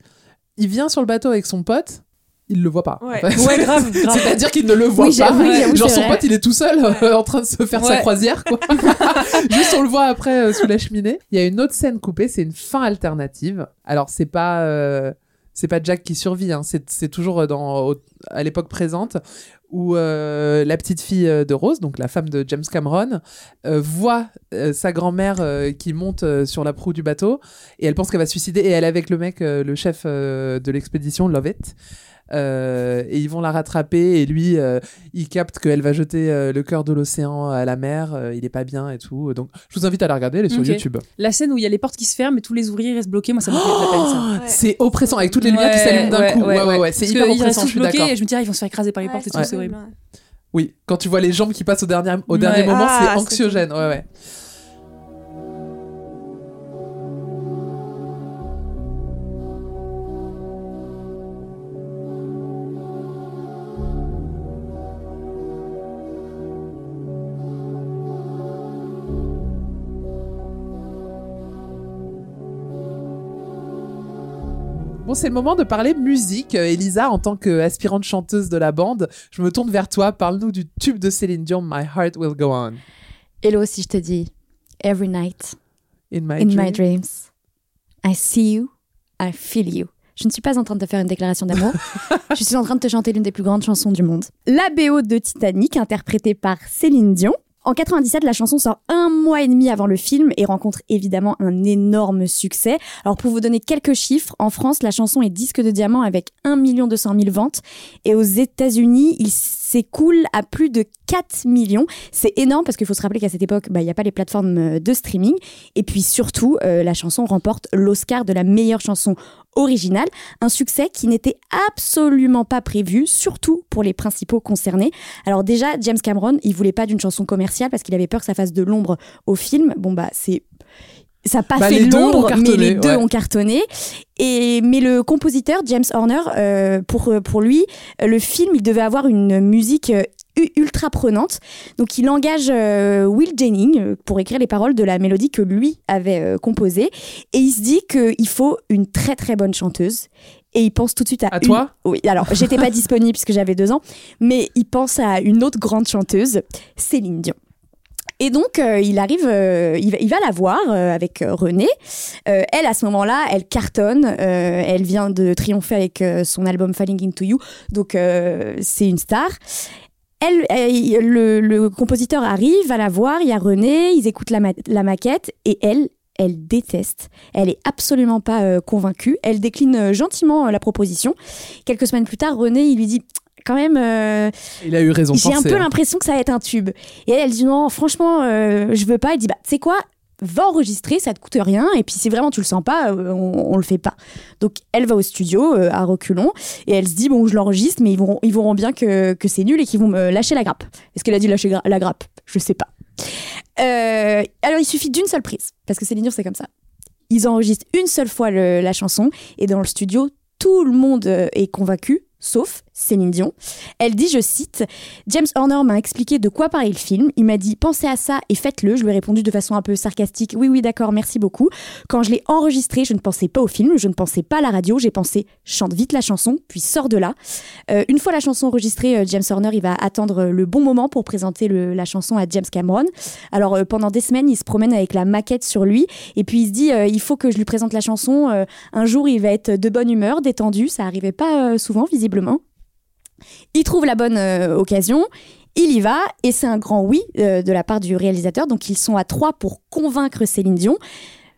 il vient sur le bateau avec son pote. Il le voit pas. Ouais. En fait. Ouais, grave, (laughs) grave. C'est-à-dire qu'il ne le voit Oui, pas. Genre son vrai. pote, il est tout seul euh, (laughs) en train de se faire sa Ouais. croisière, quoi. (laughs) Juste on le voit après euh, sous la cheminée. Il y a une autre scène coupée, c'est une fin alternative. Alors c'est pas euh, c'est pas Jack qui survit, hein, c'est toujours euh, à l'époque présente où euh, la petite fille euh, de Rose, donc la femme de James Cameron, voit sa grand-mère qui monte sur la proue du bateau et elle pense qu'elle va se suicider et elle est avec le mec, le chef de l'expédition, Lovett. Euh, et ils vont la rattraper et lui euh, il capte qu'elle va jeter euh, le cœur de l'océan à la mer euh, il est pas bien et tout donc je vous invite à la regarder elle est sur. YouTube La scène où il y a les portes qui se ferment et tous les ouvriers restent bloqués, moi ça me fait la peine ça. Ouais. (gasps) c'est oppressant avec toutes les lumières qui s'allument d'un ouais, coup ouais ouais, ouais ouais, c'est hyper oppressant je suis d'accord et je me dis, ah, ils vont se faire écraser par les portes et tout, c'est horrible. oui quand tu vois les jambes qui passent au dernier au dernier moment Ah, c'est c'est anxiogène ouais ouais c'est le moment de parler musique. Euh, Elisa, en tant qu'aspirante chanteuse de la bande, je me tourne vers toi. Parle-nous du tube de Céline Dion, My Heart Will Go On. Hello, si je te dis Every night In My, in Dream. my dreams, I see you, I feel you. Je ne suis pas en train de te faire une déclaration d'amour. (laughs) je suis en train de te chanter l'une des plus grandes chansons du monde. La BO de Titanic, interprétée par Céline Dion. En 97, la chanson sort un mois et demi avant le film et rencontre évidemment un énorme succès. Alors pour vous donner quelques chiffres, en France, la chanson est disque de diamant avec 1 200 000 ventes et aux États-Unis, il s'écoule à plus de 4 millions. C'est énorme parce qu'il faut se rappeler qu'à cette époque, bah, il n'y a pas les plateformes euh, de streaming. Et puis surtout, euh, la chanson remporte l'Oscar de la meilleure chanson originale, un succès qui n'était absolument pas prévu, surtout pour les principaux concernés. Alors déjà, James Cameron, il voulait pas d'une chanson commerciale parce qu'il avait peur que ça fasse de l'ombre au film. Bon bah c'est ça n'a pas Bah, fait l'ombre, mais les deux ouais. ont cartonné. Et mais le compositeur James Horner, euh, pour pour lui, euh, le film, il devait avoir une musique euh, ultra prenante. Donc il engage euh, Will Jennings euh, pour écrire les paroles de la mélodie que lui avait euh, composée. Et il se dit qu'il faut une très très bonne chanteuse. Et il pense tout de suite à... À une- toi Oui, alors j'étais pas (laughs) disponible puisque j'avais deux ans. Mais il pense à une autre grande chanteuse, Céline Dion. Et donc, euh, il arrive, euh, il, va, la voir euh, avec René. Elle, à ce moment-là, elle cartonne. elle vient de triompher avec son album Falling Into You. Donc, c'est une star. Elle, le, compositeur arrive, va la voir, il y a René, ils écoutent la, ma- la maquette et elle, elle déteste. Elle est absolument pas convaincue. Elle décline gentiment la proposition. Quelques semaines plus tard, René, il lui dit quand même, euh, Il a eu raison de j'ai un peu hein. l'impression que ça va être un tube. Et elle, elle dit non, franchement, euh, je veux pas. Elle dit bah, tu sais quoi, va enregistrer, ça te coûte rien. Et puis si vraiment tu le sens pas, euh, on, on le fait pas. Donc elle va au studio euh, à reculons et elle se dit bon, je l'enregistre, mais ils verront, ils verront bien que, que c'est nul et qu'ils vont me lâcher la grappe. Est-ce qu'elle a dit lâcher gra- la grappe? Je sais pas. Euh, alors il suffit d'une seule prise parce que Céline Dion c'est comme ça. Ils enregistrent une seule fois le- la chanson et dans le studio tout le monde est convaincu sauf Céline Dion. Elle dit, je cite, James Horner m'a expliqué de quoi parlait le film. Il m'a dit, pensez à ça et faites-le. Je lui ai répondu de façon un peu sarcastique, oui, oui, d'accord, merci beaucoup. Quand je l'ai enregistré, je ne pensais pas au film, je ne pensais pas à la radio, j'ai pensé, chante vite la chanson, puis sors de là. Euh, une fois la chanson enregistrée, euh, James Horner, il va attendre le bon moment pour présenter la chanson à James Cameron. Alors euh, pendant des semaines, il se promène avec la maquette sur lui, et puis il se dit, euh, il faut que je lui présente la chanson. Euh, un jour, il va être de bonne humeur, détendu. Ça arrivait pas euh, souvent, visiblement. Il trouve la bonne euh, occasion. Il y va et c'est un grand oui euh, de la part du réalisateur. Donc ils sont à trois pour convaincre Céline Dion.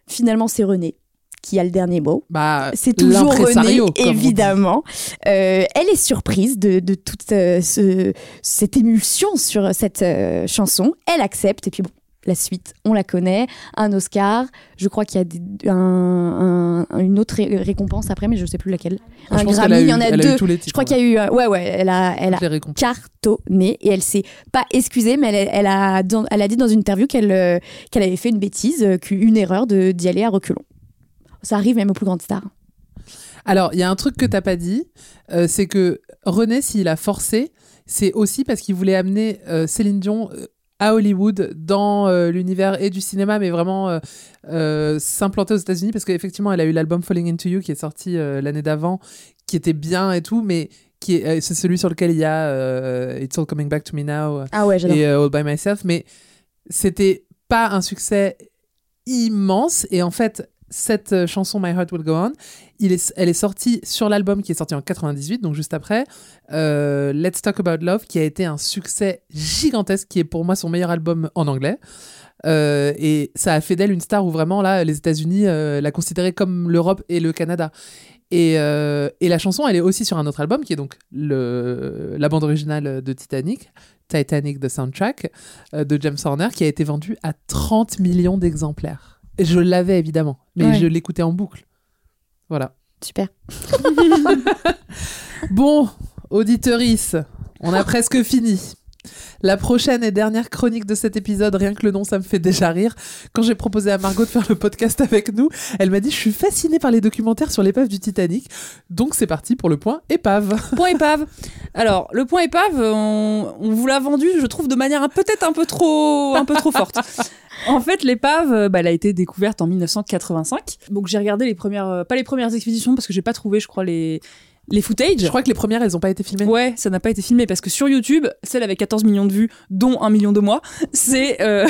Finalement, c'est René qui a le dernier mot. Bah, C'est toujours René, évidemment. Euh, elle est surprise de, de toute euh, ce- cette émulsion sur cette euh, chanson. Elle accepte et puis bon, la suite, on la connaît. Un Oscar, je crois qu'il y a des- un- un- une autre ré- récompense après, mais je sais plus laquelle. Ah, un Grammy, il y en a deux. je crois qu'il y a eu, euh, ouais ouais, elle a, elle a cartonné et elle s'est pas excusée, mais elle, elle a, dans- elle a dit dans une interview qu'elle euh, qu'elle avait fait une bêtise, euh, qu'une erreur d'y aller à reculons. Ça arrive même aux plus grandes stars. Alors, il y a un truc que t'as pas dit, euh, c'est que René, s'il a forcé, c'est aussi parce qu'il voulait amener euh, Céline Dion à Hollywood dans euh, l'univers et du cinéma, mais vraiment euh, euh, s'implanter aux États-Unis, parce qu'effectivement, elle a eu l'album Falling Into You qui est sorti l'année d'avant, qui était bien et tout, mais qui est, c'est celui sur lequel il y a It's All Coming Back to Me Now Ah ouais, et All by Myself, mais c'était pas un succès immense. Et en fait, cette euh, chanson My Heart Will Go On, elle est sortie sur l'album qui est sorti en 98, donc juste après, euh, Let's Talk About Love, qui a été un succès gigantesque, qui est pour moi son meilleur album en anglais. Euh, et ça a fait d'elle une star où vraiment là, les États-Unis la considéraient comme l'Europe et le Canada. Et, la chanson, elle est aussi sur un autre album qui est donc la bande originale de Titanic, Titanic the Soundtrack, de James Horner, qui a été vendu à 30 millions d'exemplaires. Je l'avais évidemment, mais Ouais. je l'écoutais en boucle. Voilà. Super. (laughs) Bon, auditeurice, on a presque fini. La prochaine et dernière chronique de cet épisode, rien que le nom, ça me fait déjà rire. Quand j'ai proposé à Margot de faire le podcast avec nous, elle m'a dit Je suis fascinée par les documentaires sur l'épave du Titanic. Donc c'est parti pour le point épave. Point épave. Alors, le point épave, on, vous l'a vendu, je trouve, de manière peut-être un peu trop, un peu trop forte. En fait, l'épave, euh, bah, elle a été découverte en 1985. Donc, j'ai regardé les premières, euh, pas les premières expéditions parce que j'ai pas trouvé, je crois, les les footage. Je crois que les premières, elles n'ont pas été filmées. Ouais, ça n'a pas été filmé parce que sur YouTube, celle avec 14 millions de vues, dont 1 million de moi, c'est euh,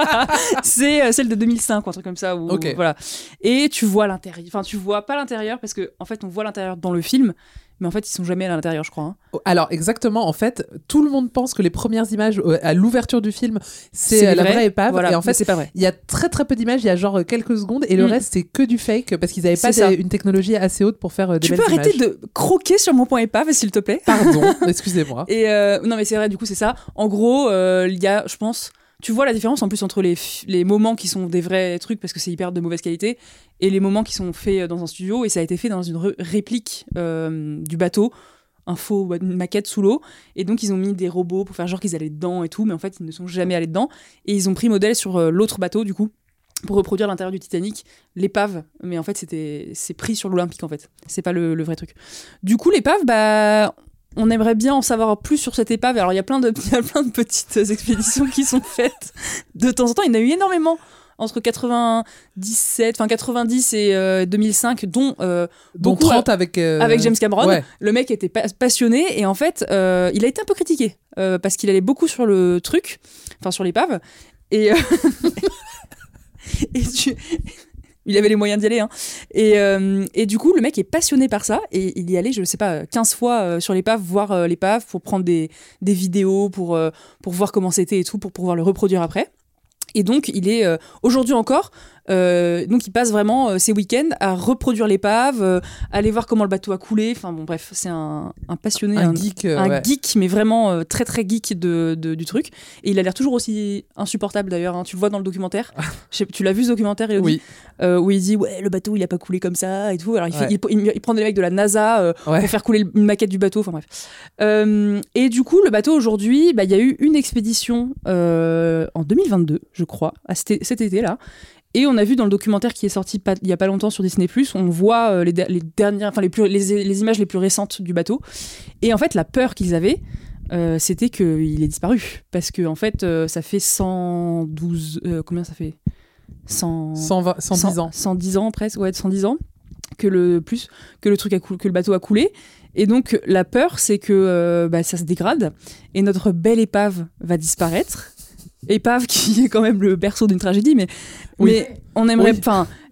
(laughs) c'est euh, celle de 2005 ou un truc comme ça. Où. Voilà. Et tu vois l'intérieur. Enfin, tu vois pas l'intérieur parce que en fait, on voit l'intérieur dans le film, mais en fait, ils sont jamais à l'intérieur, je crois. hein. Alors exactement, en fait, tout le monde pense que les premières images euh, à l'ouverture du film, c'est la vrai, vraie épave. voilà, et en fait, c'est pas vrai. Il y a très très peu d'images, il y a genre euh, quelques secondes, et le Mm. reste c'est que du fake parce qu'ils n'avaient pas des- une technologie assez haute pour faire euh, des Tu peux arrêter de croquer sur mon point épave, s'il te plaît? Pardon, (laughs) excusez-moi. Et euh, non, mais c'est vrai, du coup, c'est ça. En gros, euh, il y a, je pense, tu vois la différence en plus entre les, les moments qui sont des vrais trucs parce que c'est hyper de mauvaise qualité et les moments qui sont faits dans un studio et ça a été fait dans une réplique euh, du bateau. Un faux, une maquette sous l'eau. Et donc, ils ont mis des robots pour faire genre qu'ils allaient dedans et tout, mais en fait, ils ne sont jamais allés dedans. Et ils ont pris modèle sur euh, l'autre bateau, du coup, pour reproduire l'intérieur du Titanic, l'épave. Mais en fait, c'était c'est pris sur l'Olympique, en fait. C'est pas le vrai truc. Du coup, l'épave, bah, on aimerait bien en savoir plus sur cette épave. Alors, il y a plein de, (laughs) il y a plein de petites expéditions qui sont faites de temps en temps. Il y en a eu énormément entre 97, enfin 90 et euh, 2005, dont euh, Dont beaucoup 30 avec, euh, avec James Cameron. ouais. Le mec était pa- passionné et en fait, euh, il a été un peu critiqué euh, parce qu'il allait beaucoup sur le truc, enfin sur l'épave. Et, euh, (laughs) et tu- il avait les moyens d'y aller. Hein. Et, euh, et du coup, le mec est passionné par ça et il y allait, je sais pas, 15 fois euh, sur l'épave, voir euh, l'épave pour prendre des, des vidéos, pour, voir comment c'était et tout, pour pouvoir le reproduire après. Et donc, il est aujourd'hui encore. Euh, donc, il passe vraiment euh, ses week-ends à reproduire l'épave, euh, aller voir comment le bateau a coulé. Enfin, bon, bref, c'est un, un passionné, Un geek, euh, un ouais. geek, mais vraiment très très geek de, de- du truc. Et il a l'air toujours aussi insupportable d'ailleurs. hein. Tu le vois dans le documentaire. Sais- tu l'as vu ce documentaire, Elodie Oui. Où il dit ouais le bateau il a pas coulé comme ça et tout. Alors il, fait- Ouais. il, il- il prend des mecs de la NASA Ouais. pour faire couler une maquette du bateau. Enfin bref. Et du coup le bateau aujourd'hui, bah, il y a eu une expédition en 2022, je crois, à cet, cet été là. Et on a vu dans le documentaire qui est sorti pas- il y a pas longtemps sur Disney+, on voit euh, les, der- les dernières, enfin les, plus, les, les images les plus récentes du bateau. Et en fait, la peur qu'ils avaient, euh, c'était qu'il ait disparu. Parce que en fait, euh, ça fait 112... euh, combien ça fait? 100, 120 110 ans. 110 ans presque, ouais, 110 ans que le plus que le truc a que le bateau a coulé. Et donc la peur, c'est que euh, bah, ça se dégrade et notre belle épave va disparaître. Épave qui est quand même le berceau d'une tragédie, mais Oui. mais on aimerait, Oui.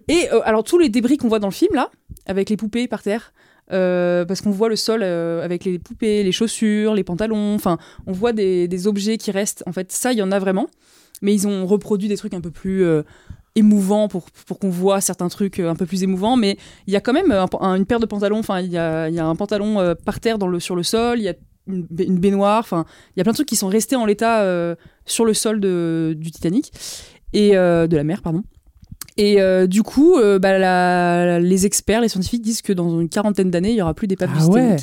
et euh, alors tous les débris qu'on voit dans le film là, avec les poupées par terre. euh, parce qu'on voit le sol euh, avec les poupées, les chaussures, les pantalons, enfin, on voit des, des objets qui restent. En fait, ça, il y en a vraiment. Mais ils ont reproduit des trucs un peu plus émouvant pour, pour qu'on voit certains trucs un peu plus émouvants, mais il y a quand même un- un- une paire de pantalons, enfin il y a, y a un pantalon euh, par terre dans le, sur le sol, il y a une, ba- une baignoire, enfin il y a plein de trucs qui sont restés en l'état euh, sur le sol de, du Titanic, et euh, de la mer, pardon. Et euh, du coup, bah, la- les experts, les scientifiques disent que dans une quarantaine d'années, il y aura plus d'épaves Ah du Titanic. ouais.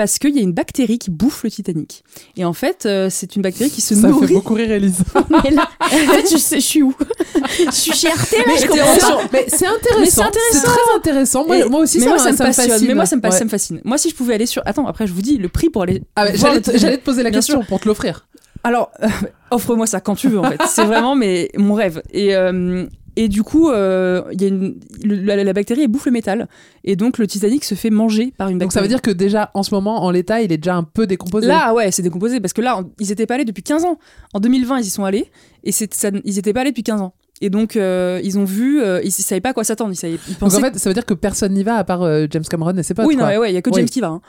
Parce qu'il y a une bactérie qui bouffe le Titanic. Et en fait, euh, c'est une bactérie qui se Ça nourrit. fait beaucoup rire Elisa. (laughs) Mais là, en fait, je, sais- je suis où? Je suis chez RT, là, Mais je comprends. Mais c'est intéressant. C'est très intéressant. Moi, aussi, mais ça, moi, ça me passionne. fascine. Mais moi, ça me, passe- Ouais. ça me fascine. Moi, si je pouvais aller sur. Attends, après, je vous dis le prix pour aller. Ah, J'allais te- le- j'allais te poser la Bien question sûr. pour te l'offrir. Alors, euh, (laughs) offre-moi ça quand tu veux, en fait. C'est vraiment mais, mon rêve. Et, euh, et du coup, euh, y a une, le- la, la bactérie, elle bouffe le métal. Et donc, le Titanic se fait manger par une bactérie. Donc ça veut dire que déjà, en ce moment, en l'état, il est déjà un peu décomposé. Là, ouais, c'est décomposé. Parce que là, on- ils étaient pas allés depuis 15 ans. En 2020, ils y sont allés. Et ça- ils étaient pas allés depuis 15 ans. Et donc, euh, ils ont vu, euh, ils, savaient pas à quoi s'attendre. Ils, savaient- ils Donc en fait, ça veut dire que personne n'y va à part James Cameron et ses potes. oui, non, quoi. ouais, il y a que. James qui va. hein.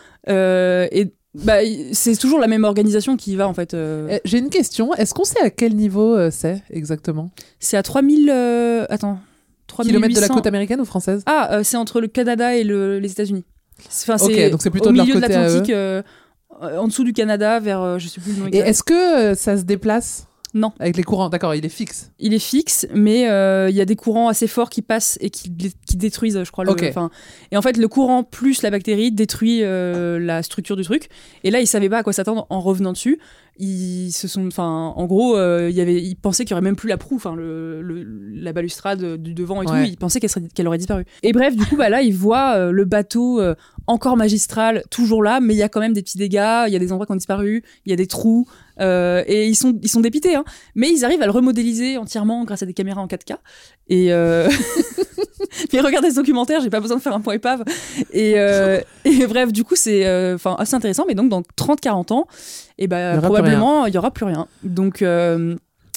Et bah, c'est toujours la même organisation qui y va en fait. euh. Eh, J'ai une question. Est-ce qu'on sait à quel niveau euh, c'est exactement? C'est à 3000. euh, Attends. Kilomètres de la 3800. côte américaine ou française? Ah, euh, c'est entre le Canada et le- les États-Unis. Enfin, Ok, donc c'est plutôt au de milieu de l'Atlantique, en dessous du Canada, vers je sais plus le nom Et est-ce que ça se déplace? Non. Avec les courants, d'accord, il est fixe. Il est fixe, mais euh, il y a des courants assez forts qui passent et qui, qui détruisent, je crois. Le, Ok. enfin, et en fait, le courant plus la bactérie détruit euh, la structure du truc. Et là, ils savaient pas à quoi s'attendre en revenant dessus. Ils se sont, enfin, en gros, euh, il y avait, ils pensaient qu'il y aurait même plus la proue, enfin, le, le- la balustrade du devant et Ouais. tout. Ils pensaient qu'elle aurait disparu. Et bref, du coup, bah là, ils voient euh, le bateau encore magistral, toujours là, mais il y a quand même des petits dégâts. Il y a des endroits qui ont disparu. Il y a des trous. euh, et ils sont, ils sont dépités, hein. Mais ils arrivent à le remodéliser entièrement grâce à des caméras en 4K. Et euh... (laughs) mais regardez ce documentaire, j'ai pas besoin de faire un point épave. Et, euh, et bref, du coup, c'est enfin assez intéressant. Mais donc, dans 30-40 ans, et y ben probablement, il y aura plus rien. Donc.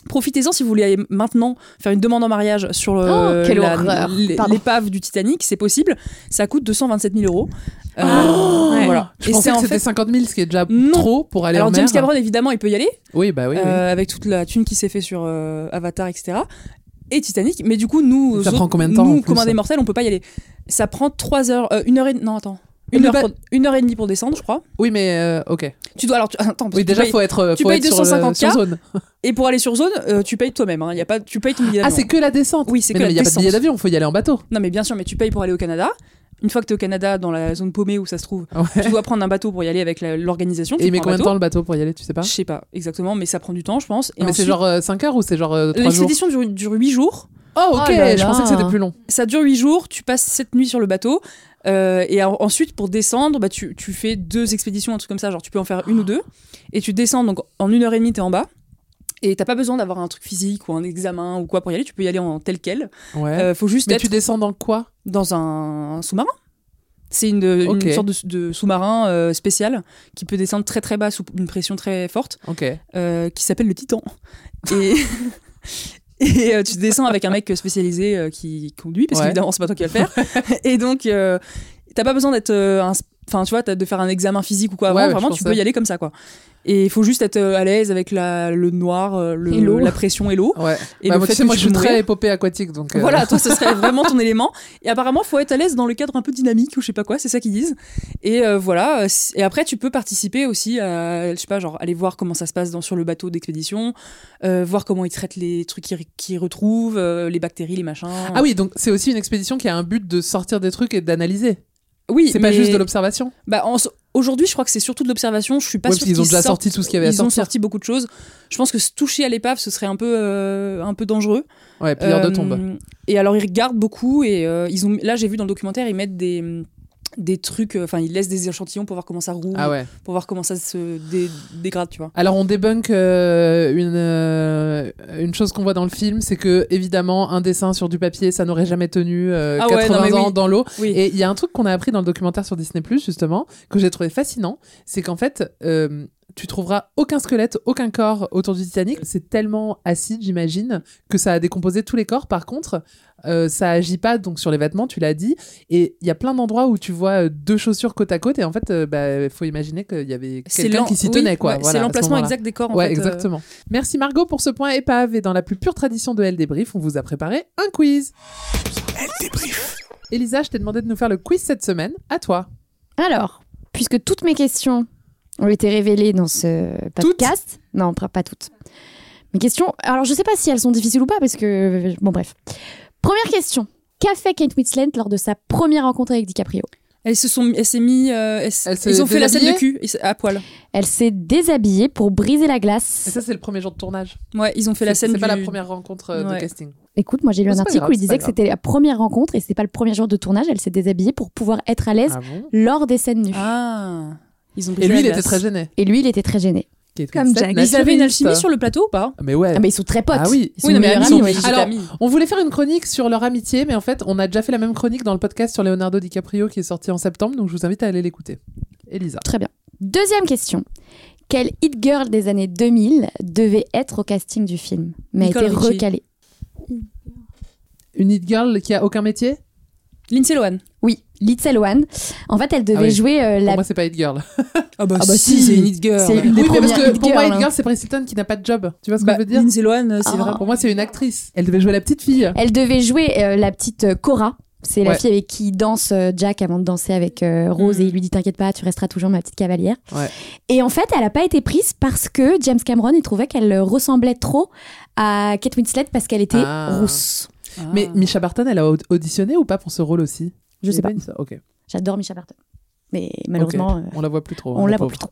Euh, Profitez-en si vous voulez aller maintenant faire une demande en mariage sur le- Oh, l'épave du Titanic, c'est possible. Ça coûte 227 000 euros. Euh, Oh voilà. Je pensais c'est que en c'était fait- 50 000, ce qui est déjà Non. trop pour aller Alors en James mer. Cameron, évidemment, il peut y aller. Oui, bah oui. oui. Euh, avec toute la thune qui s'est fait sur euh, Avatar, etc. Et Titanic. Mais du coup, nous, Ça autres- prend combien de temps, Nous, plus comme des mortels, on peut pas y aller. Ça prend 3 heures, euh, une heure et non attends, une heure, une heure et demie pour descendre, je crois. Oui, mais euh, ok. Tu dois alors, tu- attends, parce Oui, que tu déjà, payes- faut être, euh, tu faut payes être sur, le- 250 sur zone. et pour aller sur zone, euh, tu payes toi-même. Hein. Y a pas, tu payes ton billet Ah, c'est que la descente Oui, c'est Mais que non, la mais il n'y a pas de billet d'avion, faut y aller en bateau. Non, mais bien sûr, mais tu payes pour aller au Canada. Une fois que tu es au Canada, dans la zone paumée où ça se trouve, Ouais. tu dois prendre un bateau pour y aller avec l'organisation. Et il un combien de bateau. temps le bateau pour y aller, tu sais pas Je sais pas exactement, mais ça prend du temps, je pense. Et Mais c'est genre 5 heures ou c'est genre 3 jours L'expédition dure, dure 8 jours. Oh, ok, Oh là je pensais que c'était plus long. Ça dure 8 jours, tu passes cette nuit sur le bateau. Euh, et en- ensuite, pour descendre, bah, tu, tu fais deux expéditions, un truc comme ça. Genre, tu peux en faire une ou deux. Et tu descends, donc en une heure et demie, t'es en bas. Et t'as pas besoin d'avoir un truc physique ou un examen ou quoi pour y aller. Tu peux y aller en tel quel. Ouais. Euh, faut juste mais être tu descends dans quoi? dans un sous-marin. C'est une, sorte de, de sous-marin euh, spécial qui peut descendre très très bas sous une pression très forte, Ok. euh, qui s'appelle le Titan. Et, (laughs) (laughs) et euh, tu descends avec un mec spécialisé euh, qui conduit, parce Ouais. qu'évidemment c'est pas toi qui vas le faire. (laughs) et donc euh, t'as pas besoin d'être un- Enfin, tu vois, de faire un examen physique ou quoi avant. Ouais, vraiment, tu peux y aller comme ça, quoi. Et il faut juste être euh, à l'aise avec la, le noir, euh, le- la pression et l'eau. Ouais. Et Bah, le moi, fait tu sais, que moi, tu je suis très épopée aquatique, donc. euh, Voilà, toi, ce serait (laughs) vraiment ton élément. Et apparemment, faut être à l'aise dans le cadre un peu dynamique ou je sais pas quoi, c'est ça qu'ils disent. Et euh, voilà. Et après, tu peux participer aussi à, je sais pas, genre aller voir comment ça se passe dans, sur le bateau d'expédition, euh, voir comment ils traitent les trucs qu'ils retrouvent, les bactéries, les machins. Ah oui, donc c'est aussi une expédition qui a un but de sortir des trucs et d'analyser. Oui, C'est pas juste de l'observation. Bah, en- aujourd'hui, je crois que c'est surtout de l'observation. Je suis pas Ouais, parce qu'ils ont qu'ils déjà sortent- sorti tout ce qu'il y avait à Ils ont sortir. sorti beaucoup de choses. Je pense que se toucher à l'épave, ce serait un peu, euh, un peu dangereux. Ouais, pilleur de Euh, tombe. Et alors ils regardent beaucoup et euh, ils ont là j'ai vu dans le documentaire ils mettent des des trucs enfin ils laissent des échantillons pour voir comment ça roule Ah ouais. pour voir comment ça se dé- dégrade tu vois Alors on débunk euh, une, euh, une chose qu'on voit dans le film, c'est que évidemment un dessin sur du papier, ça n'aurait jamais tenu euh, Ah ouais, 80 non, mais ans oui. dans l'eau. oui Et il y a un truc qu'on a appris dans le documentaire sur Disney Plus justement que j'ai trouvé fascinant, c'est qu'en fait euh, Tu trouveras aucun squelette, aucun corps autour du Titanic. C'est tellement acide, j'imagine, que ça a décomposé tous les corps. Par contre, euh, ça agit pas donc sur les vêtements, tu l'as dit. Et il y a plein d'endroits où tu vois euh, deux chaussures côte à côte. Et en fait, il bah, faut imaginer qu'il y avait C'est quelqu'un qui s'y oui, tenait. quoi. ouais, Voilà, c'est l'emplacement exact des corps, en ouais, fait, euh. exactement. Merci Margot pour ce point épave. Et dans la plus pure tradition de Elle Débrief, on vous a préparé un quiz. Elle Débrief. Elisa, je t'ai demandé de nous faire le quiz cette semaine. À toi. Alors, puisque toutes mes questions ont été révélées dans ce podcast. Non, pas pas toutes. Mes questions. Alors, je sais pas si elles sont difficiles ou pas, parce que. Bon, bref. Première question. Qu'a fait Kate Winslet lors de sa première rencontre avec DiCaprio Elle se sont, elle s'est mis, euh, elle s- s'est ils ont fait la scène de déshabillée cul à poil. Elle s'est déshabillée pour briser la glace. Et ça, c'est le premier jour de tournage. Ouais, ils ont fait la C'est- scène. C'est pas du- la première rencontre euh, de casting. Écoute, moi j'ai lu un c'est pas article grave, où il c'est disait pas que grave. c'était la première rencontre et c'était pas le premier jour de tournage. Elle s'est déshabillée pour pouvoir être à l'aise Ah bon lors des scènes nues. Ah. Ils ont Et brisé lui, la il était glace. très gêné. Et lui, il était très gêné. Kate Comme Winslet, Jack. Ils avaient une alchimie sur le plateau ou pas Mais ouais. Ah, mais ils sont très potes. Ah oui. Ils sont Oui, non, mais meilleurs amis, ouais. Alors, on voulait faire une chronique sur leur amitié, mais en fait, on a déjà fait la même chronique dans le podcast sur Leonardo DiCaprio qui est sorti en septembre, donc je vous invite à aller l'écouter. Elisa. Très bien. Deuxième question. Quelle hit girl des années 2000 devait être au casting du film, mais a été recalée Une hit girl qui a aucun métier? Lindsay Lohan. Oui, Lindsay Lohan. En fait, elle devait Ah oui. jouer euh, Pour la. moi, c'est pas hit (laughs) girl. Ah bah, Ah bah si, c'est une hit girl. c'est une des oui, mais parce premières que hit pour moi, girls, hit hein. girl, c'est Paris Hilton qui n'a pas de job. Tu vois ce que Bah, je veux dire Lindsay Lohan, c'est Ah. vrai. Pour moi, c'est une actrice. Elle devait jouer la petite fille. Elle devait jouer euh, la petite euh, Cora. C'est la fille avec qui danse euh, Jack avant de danser avec euh, Rose Mm. et il lui dit T'inquiète pas, tu resteras toujours ma petite cavalière. Ouais. Et en fait, elle n'a pas été prise parce que James Cameron il trouvait qu'elle euh, ressemblait trop à Kate Winslet parce qu'elle était Ah. rousse. Mais Misha Barton, elle a aud- auditionné ou pas pour ce rôle aussi? Je sais pas. Une- Ok. J'adore Misha Barton. Mais malheureusement, Ok. euh, on la voit plus trop. on la la voit plus trop.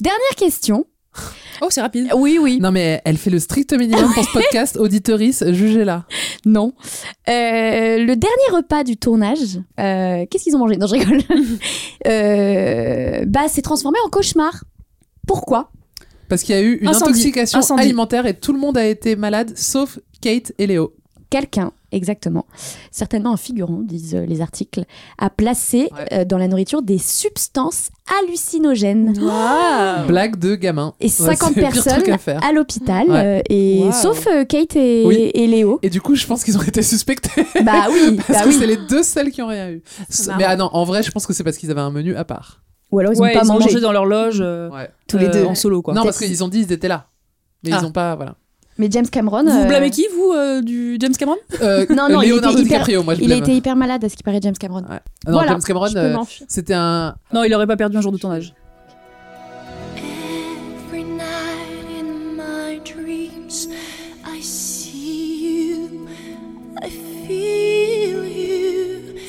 Dernière question. (laughs) Oh, c'est rapide. Oui, oui. Non, mais elle fait le strict minimum pour ce podcast. (laughs) Auditorice, jugez-la. Non. Euh, le dernier repas du tournage, euh, qu'est-ce qu'ils ont mangé? Non, je rigole. (laughs) Euh, bah, c'est transformé en cauchemar. Pourquoi? Parce qu'il y a eu une Incendie. intoxication Incendie. alimentaire et tout le monde a été malade, sauf Kate et Léo. Quelqu'un, exactement, certainement un figurant, disent euh, les articles, a placé Ouais. euh, dans la nourriture des substances hallucinogènes. Blague de gamin. Et Ouais, 50 c'est le pire personnes à l'hôpital, Ouais. euh, et Wow. sauf euh, Kate et, Oui. et Léo. Et du coup, je pense qu'ils ont été suspectés. Bah (laughs) oui, Parce bah que oui. c'est les deux seuls qui ont rien eu. Mais ah non, en vrai, je pense que c'est parce qu'ils avaient un menu à part. Ou alors ils ont ouais, pas ils ont mangé. mangé dans leur loge. euh, Ouais. Tous les deux. En solo, quoi. Non, parce qu'ils ont dit ils étaient là. Mais Ah. ils ont pas, voilà. Mais James Cameron. Vous euh, blâmez qui, vous, euh, du James Cameron? Euh, Non, non, il Leonardo était hyper- DiCaprio, moi je Il a été hyper malade à ce qui paraît, James Cameron. Ouais. Ah non, Voilà, James Cameron, euh, c'était un. Non, il aurait pas perdu un jour de tournage.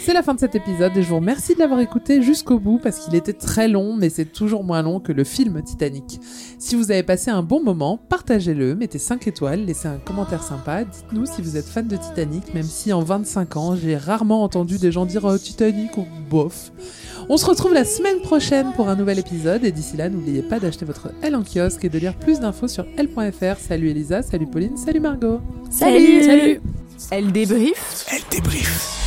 C'est la fin de cet épisode et je vous remercie de l'avoir écouté jusqu'au bout parce qu'il était très long, mais c'est toujours moins long que le film Titanic. Si vous avez passé un bon moment, partagez-le, mettez 5 étoiles, laissez un commentaire sympa, dites-nous si vous êtes fan de Titanic, même si en 25 ans, j'ai rarement entendu des gens dire oh, Titanic ou bof. On se retrouve la semaine prochaine pour un nouvel épisode et d'ici là, n'oubliez pas d'acheter votre L en kiosque et de lire plus d'infos sur L.fr. Salut Elisa, salut Pauline, salut Margot. Salut Salut Elle débrief Elle débrief.